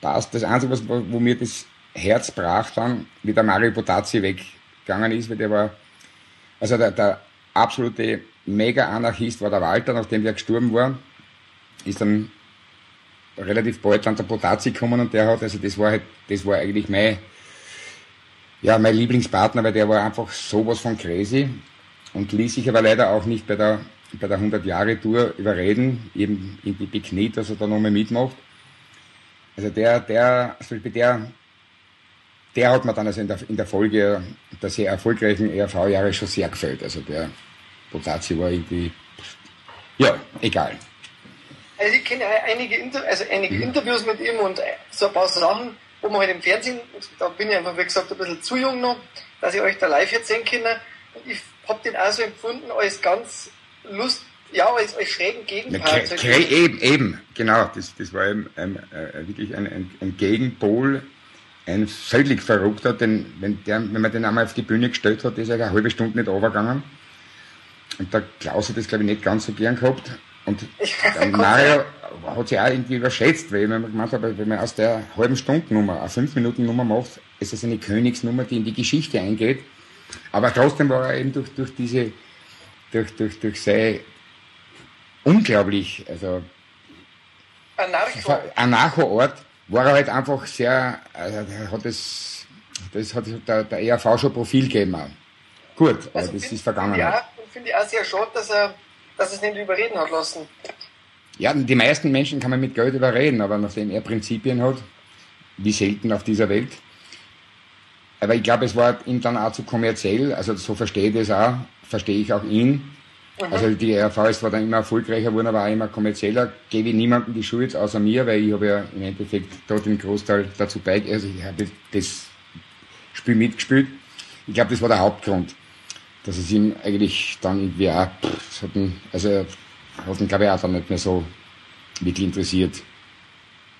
passt. Das Einzige, was, wo mir das Herz brach dann, wie der Mario Potazzi weggegangen ist, weil der war, also der, der absolute Mega-Anarchist war der Walter, nachdem der gestorben war, ist dann relativ bald dann der Potazzi gekommen und der hat, also das war halt, das war eigentlich mein, ja, mein Lieblingspartner, weil der war einfach sowas von crazy und ließ sich aber leider auch nicht bei der, bei der 100-Jahre-Tour überreden, eben irgendwie bekniet, dass er da nochmal mitmacht. Also der, der, zum Beispiel der, der hat mir dann also in der, in der Folge der sehr erfolgreichen ERV-Jahre schon sehr gefällt. Also der Potazzi war irgendwie, ja, egal. Also ich kenne einige, Inter also einige mhm. Interviews mit ihm und so ein paar Sachen, wo man halt im Fernsehen, da bin ich einfach, wie gesagt, ein bisschen zu jung noch, dass ich euch da live jetzt sehen kann. Und ich habe den auch so empfunden als ganz lust, ja, als, als schrägen Gegenpart. Ja, eben, eben, genau. Das, das war eben ein, äh, wirklich ein, ein, ein, Gegenpol, ein völlig verrückter, denn wenn, der, wenn man den einmal auf die Bühne gestellt hat, ist er eine halbe Stunde nicht runtergegangen. Und der Klaus hat das, glaube ich, nicht ganz so gern gehabt. Und der Mario hat sich auch irgendwie überschätzt, weil man gemeint hat, wenn man aus der halben Stunde Nummer eine 5 Minuten Nummer macht, ist das eine Königsnummer, die in die Geschichte eingeht. Aber trotzdem war er eben durch, durch diese, durch, durch, durch seine unglaublich, also Anarcho. Anarcho-Ort, war er halt einfach sehr, also hat das, das hat der, der ERV schon Profil gegeben. Auch. Gut, aber also das find, ist vergangen. Ja, finde ich auch sehr schade, dass er, dass es nicht überreden hat lassen. Ja, die meisten Menschen kann man mit Geld überreden, aber nachdem er Prinzipien hat, wie selten auf dieser Welt, aber ich glaube, es war ihm dann auch zu kommerziell, also so verstehe ich das auch, verstehe ich auch ihn. Mhm. Also die RV ist zwar dann immer erfolgreicher geworden, aber auch immer kommerzieller. Gebe ich niemandem die Schuld außer mir, weil ich habe ja im Endeffekt dort den Großteil dazu beigetragen, also ich habe das Spiel mitgespielt. Ich glaube, das war der Hauptgrund, dass es ihm eigentlich dann irgendwie auch, pff, hat ihn, also hat ihn glaube ich auch dann nicht mehr so wirklich interessiert.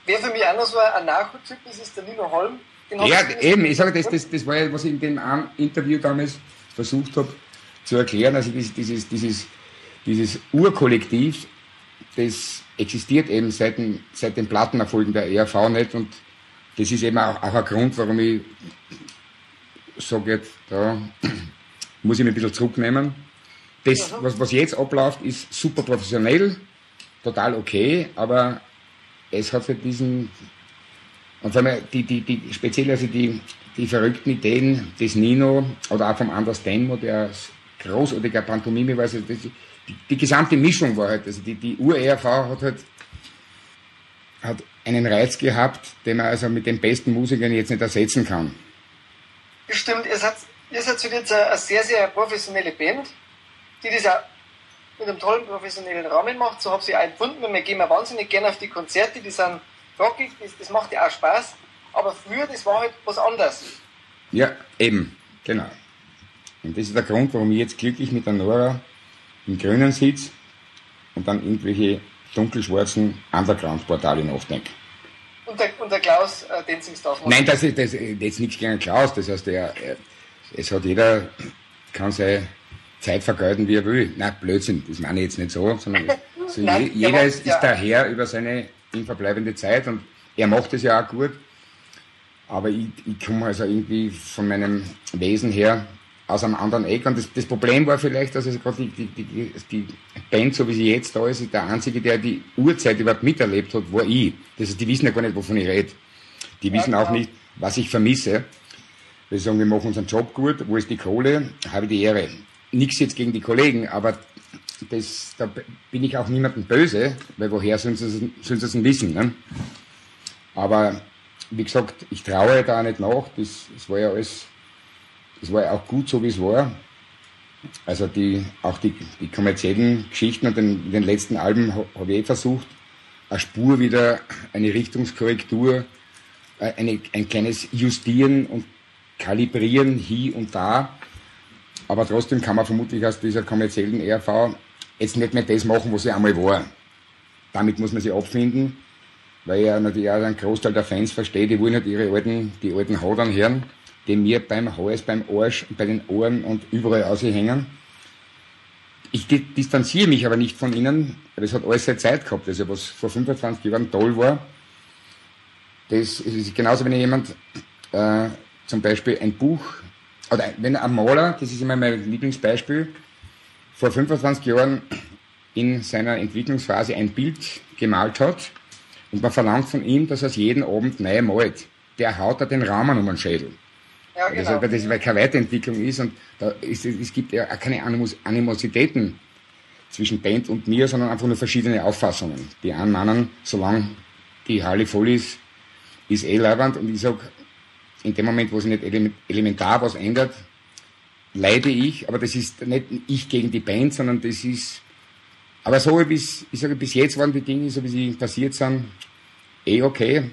Wer für mich auch noch so ein Nachholtyp ist, ist der Nino Holm. Ja, eben, ich sage, das, das, das war ja, was ich in dem Interview damals versucht habe zu erklären. Also dieses, dieses, dieses, dieses Urkollektiv, das existiert eben seit den, seit den Plattenerfolgen der ERV nicht und das ist eben auch, auch ein Grund, warum ich sage jetzt, da muss ich mich ein bisschen zurücknehmen. Das, was, was jetzt abläuft, ist super professionell, total okay, aber es hat für diesen, und vor allem die, die, die, speziell also die, die verrückten Ideen des Nino oder auch vom Anders Denmo, der großartiger Pantomime war, also das, die, die, gesamte Mischung war halt, also die, die Ur-ERV hat halt hat einen Reiz gehabt, den man also mit den besten Musikern jetzt nicht ersetzen kann. Stimmt, ihr seid, ihr seid jetzt eine, sehr, sehr professionelle Band, die das auch mit einem tollen professionellen Rahmen macht. So habe ich auch empfunden. Wir gehen wahnsinnig gerne auf die Konzerte, die sind rockig, das, das macht ja auch Spaß. Aber früher, das war halt was anderes. Ja, eben, genau. Und das ist der Grund, warum ich jetzt glücklich mit der Nora im Grünen sitze und dann irgendwelche dunkelschwarzen Underground-Portale nachdenke. Und der, und der Klaus äh, Denzingsdorf? Nein, das ist, das ist jetzt nichts gegen Klaus. Das heißt, er, er, es hat jeder, kann seine Zeit vergeuden, wie er will. Nein, Blödsinn, das meine ich jetzt nicht so, sondern so Nein, jeder ist, ja. ist der Herr über seine ihm verbleibende Zeit und er macht es ja auch gut. Aber ich, ich komme also irgendwie von meinem Wesen her aus einem anderen Eck. Und das, das Problem war vielleicht, dass es gerade die, die, die, die Band, so wie sie jetzt da ist, der Einzige, der die Uhrzeit überhaupt miterlebt hat, war ich. Das heißt, die wissen ja gar nicht, wovon ich rede. Die wissen auch nicht, was ich vermisse. Wir sagen, wir machen unseren Job gut, wo ist die Kohle, habe ich die Ehre. Nichts jetzt gegen die Kollegen, aber das, da bin ich auch niemandem böse, weil woher sollen sie, es denn wissen? Ne? Aber wie gesagt, ich traue da nicht nach, das, das war ja alles das war ja auch gut so, wie es war. Also die, auch die, die kommerziellen Geschichten und den, den letzten Alben habe ich eh versucht, eine Spur wieder, eine Richtungskorrektur, äh, eine, ein kleines Justieren und Kalibrieren hier und da. Aber trotzdem kann man vermutlich aus dieser kommerziellen ERV jetzt nicht mehr das machen, was sie einmal war. Damit muss man sich abfinden, weil ja natürlich auch ein Großteil der Fans versteht, die wollen halt ihre alten, die alten Hadern hören die mir beim Hals, beim Arsch, bei den Ohren und überall aushängen. Ich distanziere mich aber nicht von ihnen, weil es hat alles seine Zeit gehabt. Also was vor 25 Jahren toll war, das ist genauso, wenn jemand äh, zum Beispiel ein Buch, oder wenn ein Maler, das ist immer mein Lieblingsbeispiel, vor 25 Jahren in seiner Entwicklungsphase ein Bild gemalt hat und man verlangt von ihm, dass er es jeden Abend neu malt. Der haut da den Rahmen um den Schädel. Ja, genau. Also, weil das weil keine Weiterentwicklung ist und da ist, es gibt ja auch keine Animos Animositäten zwischen Band und mir, sondern einfach nur verschiedene Auffassungen. Die einen meinen, solange die Halle voll ist, ist eh leibend und ich sag, in dem Moment, wo sich nicht elementar was ändert, leide ich, aber das ist nicht ich gegen die Band, sondern das ist, aber so bis, ich sage, bis jetzt waren die Dinge, so wie sie passiert sind, eh okay.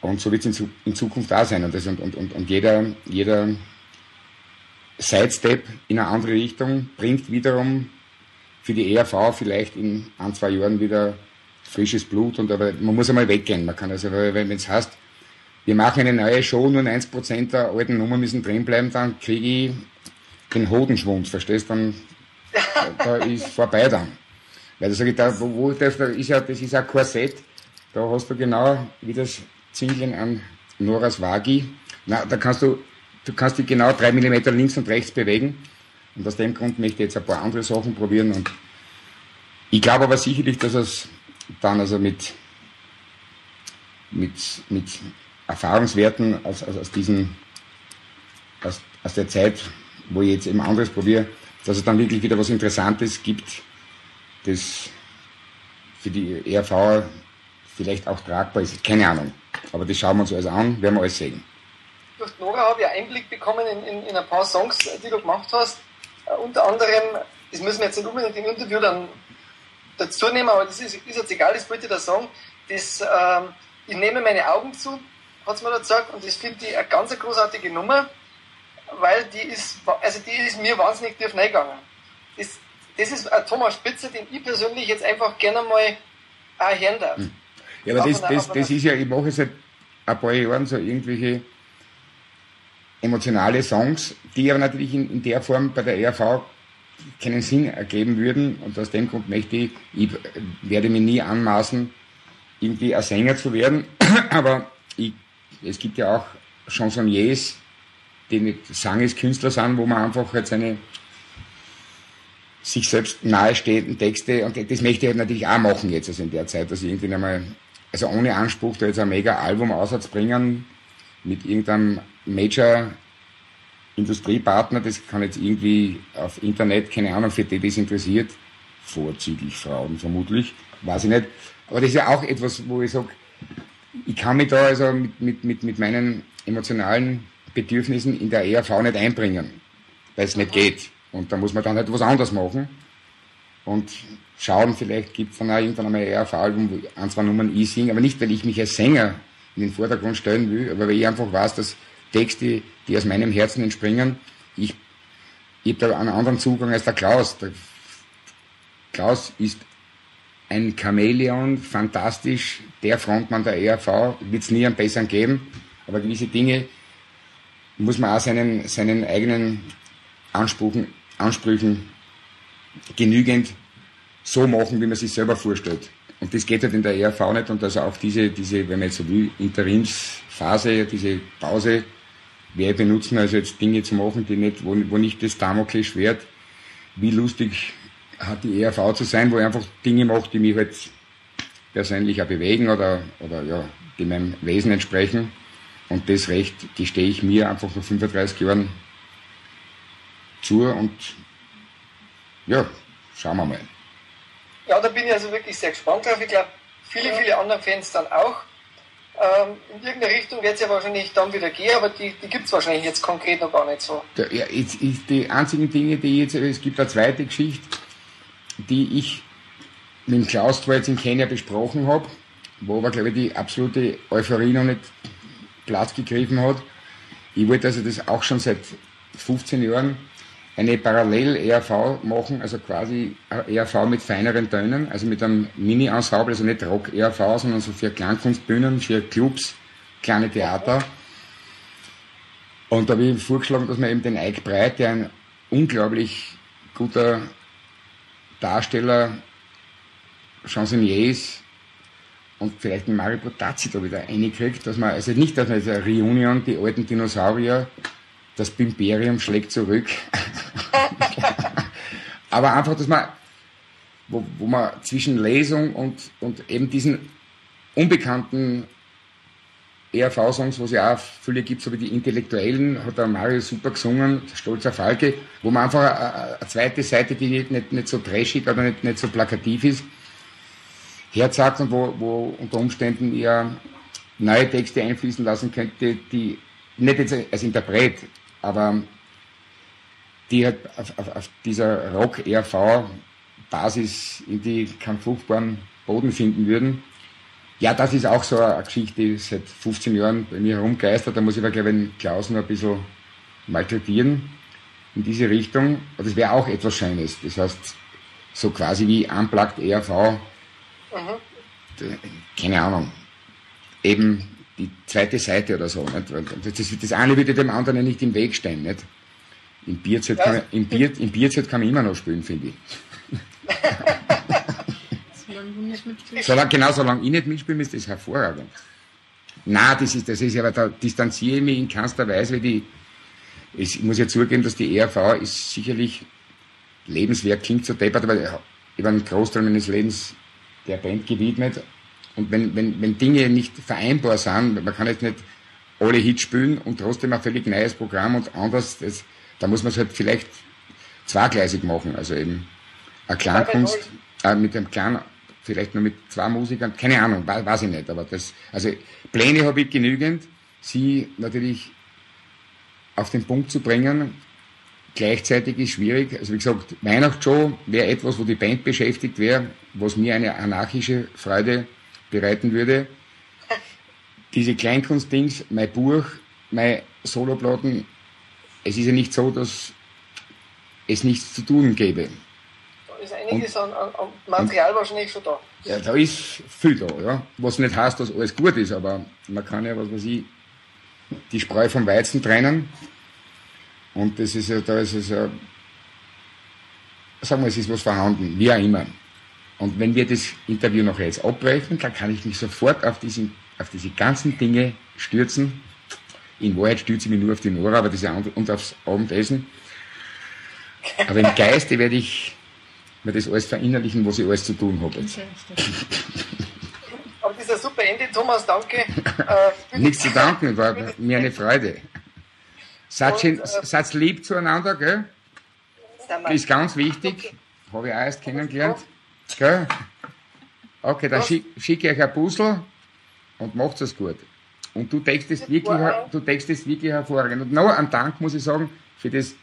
Und so wird es in, in, Zukunft da sein. Und, das, und, und, und jeder, jeder Sidestep in eine andere Richtung bringt wiederum für die ERV vielleicht in ein, zwei Jahren wieder frisches Blut. Und aber man muss einmal weggehen. Man kann also, wenn es heißt, wir machen eine neue Show, nur 1% der alten Nummer müssen drin bleiben, dann kriege ich den Hodenschwund, verstehst du? Dann da ist vorbei dann. Weil da sage ich, da, wo, wo das, da ist ja, das ist ein Korsett, da hast du genau, wie das Zingeln an Noras Wagi. Na, da kannst du, du kannst dich genau drei Millimeter links und rechts bewegen. Und aus dem Grund möchte ich jetzt ein paar andere Sachen probieren. Und ich glaube aber sicherlich, dass es dann also mit, mit, mit Erfahrungswerten aus, aus, aus diesen, aus, aus der Zeit, wo ich jetzt eben anderes probiere, dass es dann wirklich wieder was Interessantes gibt, das für die ERV vielleicht auch tragbar ist. Keine Ahnung. Aber das schauen wir uns alles an, werden wir alles sehen. Durch Nora habe ich Einblick bekommen in, in, in, ein paar Songs, die du gemacht hast. Uh, unter anderem, das müssen wir jetzt nicht unbedingt im Interview dann dazu nehmen, aber das ist, ist jetzt egal, das wollte ich da sagen. Das, ähm, ich nehme meine Augen zu, hat es mir da gesagt, und das finde ich eine ganz großartige Nummer, weil die ist, also die ist mir wahnsinnig tief reingegangen. Das, das ist ein Thomas Spitzer, den ich persönlich jetzt einfach gerne mal auch hören darf. Hm. Ja, aber das, das, das ist ja, ich mache seit ein paar Jahren so irgendwelche emotionale Songs, die aber natürlich in, in der Form bei der ERV keinen Sinn ergeben würden. Und aus dem Grund möchte ich, ich werde mir nie anmaßen, irgendwie ein Sänger zu werden, aber ich, es gibt ja auch Chansonniers, die nicht Sangeskünstler sind, wo man einfach halt seine sich selbst nahestehenden Texte, und das möchte ich halt natürlich auch machen jetzt, also in der Zeit, dass ich irgendwie einmal, also ohne Anspruch, da jetzt ein mega Album bringen, mit irgendeinem Major Industriepartner, das kann jetzt irgendwie auf Internet, keine Ahnung, für die das interessiert, vorzüglich Frauen vermutlich, weiß ich nicht. Aber das ist ja auch etwas, wo ich sage, ich kann mich da also mit, mit, mit, mit meinen emotionalen Bedürfnissen in der ERV nicht einbringen, weil es nicht geht. Und da muss man dann halt was anderes machen. Und schauen, vielleicht gibt es dann auch irgendwann einmal ein ERV-Album, wo ein, zwei Nummern ich singe, aber nicht, weil ich mich als Sänger in den Vordergrund stellen will, aber weil ich einfach weiß, dass Texte, die aus meinem Herzen entspringen, ich, ich habe da einen anderen Zugang als der Klaus. Der Klaus ist ein Chamäleon, fantastisch, der Frontmann der ERV, wird es nie einen besseren geben, aber gewisse Dinge muss man auch seinen, seinen eigenen Ansprüchen, Ansprüchen genügend so machen, wie man sich selber vorstellt. Und das geht halt in der ERV nicht. Und also auch diese, diese, wenn man jetzt so will, Interimsphase, diese Pause, wer benutzen, also jetzt Dinge zu machen, die nicht, wo, wo nicht das Damoklesschwert, wie lustig die ERV zu sein, wo ich einfach Dinge mache, die mich halt persönlich auch bewegen oder, oder ja, die meinem Wesen entsprechen. Und das Recht, die stehe ich mir einfach nach 35 Jahren zu und ja, schauen wir mal. Ja, da bin ich also wirklich sehr gespannt drauf. Ich glaube, viele, viele andere Fans dann auch. Ähm, in irgendeine Richtung wird es ja wahrscheinlich dann wieder gehen, aber die, die gibt es wahrscheinlich jetzt konkret noch gar nicht so. Ja, jetzt, ich, die einzigen Dinge, die jetzt, es gibt eine zweite Geschichte, die ich mit Klaus zwar jetzt in Kenia besprochen habe, wo aber, glaube ich, die absolute Euphorie noch nicht Platz gegriffen hat. Ich wollte also das auch schon seit 15 Jahren eine Parallel-ERV machen, also quasi ERV mit feineren Tönen, also mit einem Mini-Ensemble, also nicht Rock-ERV, sondern so für Klangkunstbühnen, für Clubs, kleine Theater. Und da habe ich vorgeschlagen, dass man eben den Eik Breit, der ein unglaublich guter Darsteller, Chansonnier ist, und vielleicht einen Mario Botazzi da wieder reinkriegt, dass man, also nicht, dass man jetzt eine Reunion, die alten Dinosaurier, das Bimberium schlägt zurück, Aber einfach, dass man, wo, wo man zwischen Lesung und, und eben diesen unbekannten ERV-Songs, wo es ja auch viele gibt, so wie die Intellektuellen, hat der Mario super gesungen, Stolzer Falke, wo man einfach eine, zweite Seite, die nicht, nicht, nicht so trashig oder nicht, nicht so plakativ ist, herzagt und wo, wo unter Umständen eher neue Texte einfließen lassen könnte, die nicht jetzt als Interpret, aber die halt auf, auf, auf dieser Rock-RV-Basis in die keinen fruchtbaren Boden finden würden. Ja, das ist auch so eine Geschichte, die seit 15 Jahren bei mir herumgeistert. Da muss ich aber, glaube ich, Klaus noch ein bisschen malträtieren in diese Richtung. Aber das wäre auch etwas Schönes. Das heißt, so quasi wie Unplugged ERV. Mhm. Keine Ahnung. Eben die zweite Seite oder so. Nicht? Das, das eine würde dem anderen nicht im Weg stehen. Nicht? Im Bierzelt, kann, im, Bier, im kann man immer noch spielen, finde ich. solange du nicht mitspielst. Solange, genau, solange ich nicht mitspiele, ist das hervorragend. Na, das ist, das ist aber, da distanziere ich mich in keinster Weise, weil die, ich muss ja zugeben, dass die ERV ist sicherlich Lebenswerk, klingt so deppert, aber ich habe einen Großteil meines Lebens der Band gewidmet. Und wenn, wenn, wenn Dinge nicht vereinbar sind, man kann jetzt nicht alle Hits spielen und trotzdem ein völlig neues Programm und anders, das, da muss man es halt vielleicht zweigleisig machen, also eben eine Klangkunst äh, mit einem kleinen, vielleicht nur mit zwei Musikern, keine Ahnung, weiß ich nicht, aber das, also Pläne habe ich genügend, sie natürlich auf den Punkt zu bringen, gleichzeitig ist schwierig, also wie gesagt, Weihnachtsshow wäre etwas, wo die Band beschäftigt wäre, was mir eine anarchische Freude bereiten würde. Diese Kleinkunstdings, mein Buch, mein Soloplatten, es ist ja nicht so, dass es nichts zu tun gäbe. Ist einiges an, an, an Material wahrscheinlich schon da. Ja, da ist viel da, ja. Was nicht heißt, dass alles gut ist, aber man kann ja, was weiß ich, die Spreu vom Weizen trennen. Und das ist ja, da ist es ja, sagen wir, es ist was vorhanden, wie auch immer. Und wenn wir das Interview noch jetzt abbrechen, dann kann ich mich sofort auf, diesen, auf diese ganzen Dinge stürzen. In Wahrheit stürze ich mich nur auf die Nora, aber das und aufs Abendessen. Aber im Geiste werde ich mir das alles verinnerlichen, was ich alles zu tun habe. Jetzt. Aber das ist ein super Ende, Thomas, danke. Äh, Nichts zu danken, war mir eine Freude. Seid, schön, äh, lieb zueinander, gell? Ist ganz wichtig. Habe ich auch erst kennengelernt. Gell? Okay, dann schicke schick ich euch ein Puzzle und macht es gut. Und du es wirklich, du es wirklich hervorragend. Und noch einen Dank muss ich sagen für das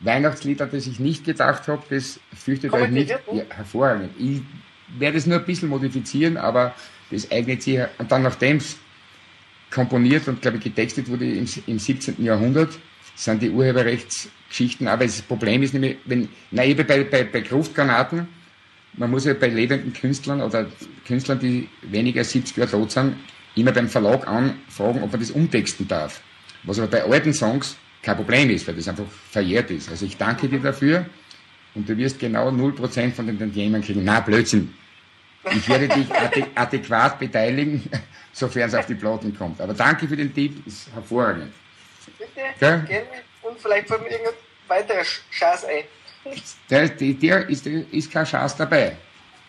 Weihnachtslied, das ich nicht gedacht habe, das fürchtet euch nicht. Ja, hervorragend. Ich werde es nur ein bisschen modifizieren, aber das eignet sich. Und dann, nachdem es komponiert und, glaube ich, getextet wurde im, im 17. Jahrhundert, sind die Urheberrechtsgeschichten. Aber das Problem ist nämlich, wenn, na, eben bei, bei, bei Gruftgranaten, man muss ja bei lebenden Künstlern oder Künstlern, die weniger als 70 Jahre tot sind, immer beim Verlag anfragen, ob man das umtexten darf. Was aber bei alten Songs kein Problem ist, weil das einfach verjährt ist. Also ich danke dir dafür und du wirst genau 0% von den Tantiemen kriegen. Na, Blödsinn. Ich werde dich adäquat beteiligen, sofern es auf die Platten kommt. Aber danke für den Tipp, ist hervorragend. Bitte, ja? gerne. Und vielleicht fällt mir irgendein weiterer Schatz ein. Der, der ist, ist kein Schatz dabei.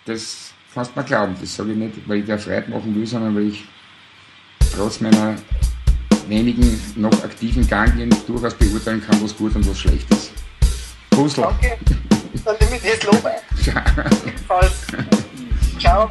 Das kannst du mir glauben. Das sage ich nicht, weil ich dir Freude machen will, sondern weil ich trotz meiner wenigen noch aktiven Ganglien durchaus beurteilen kann, was gut und was schlecht ist. Puzzle. Danke. Dann nehme ich das Lob ein. Ciao. Ciao.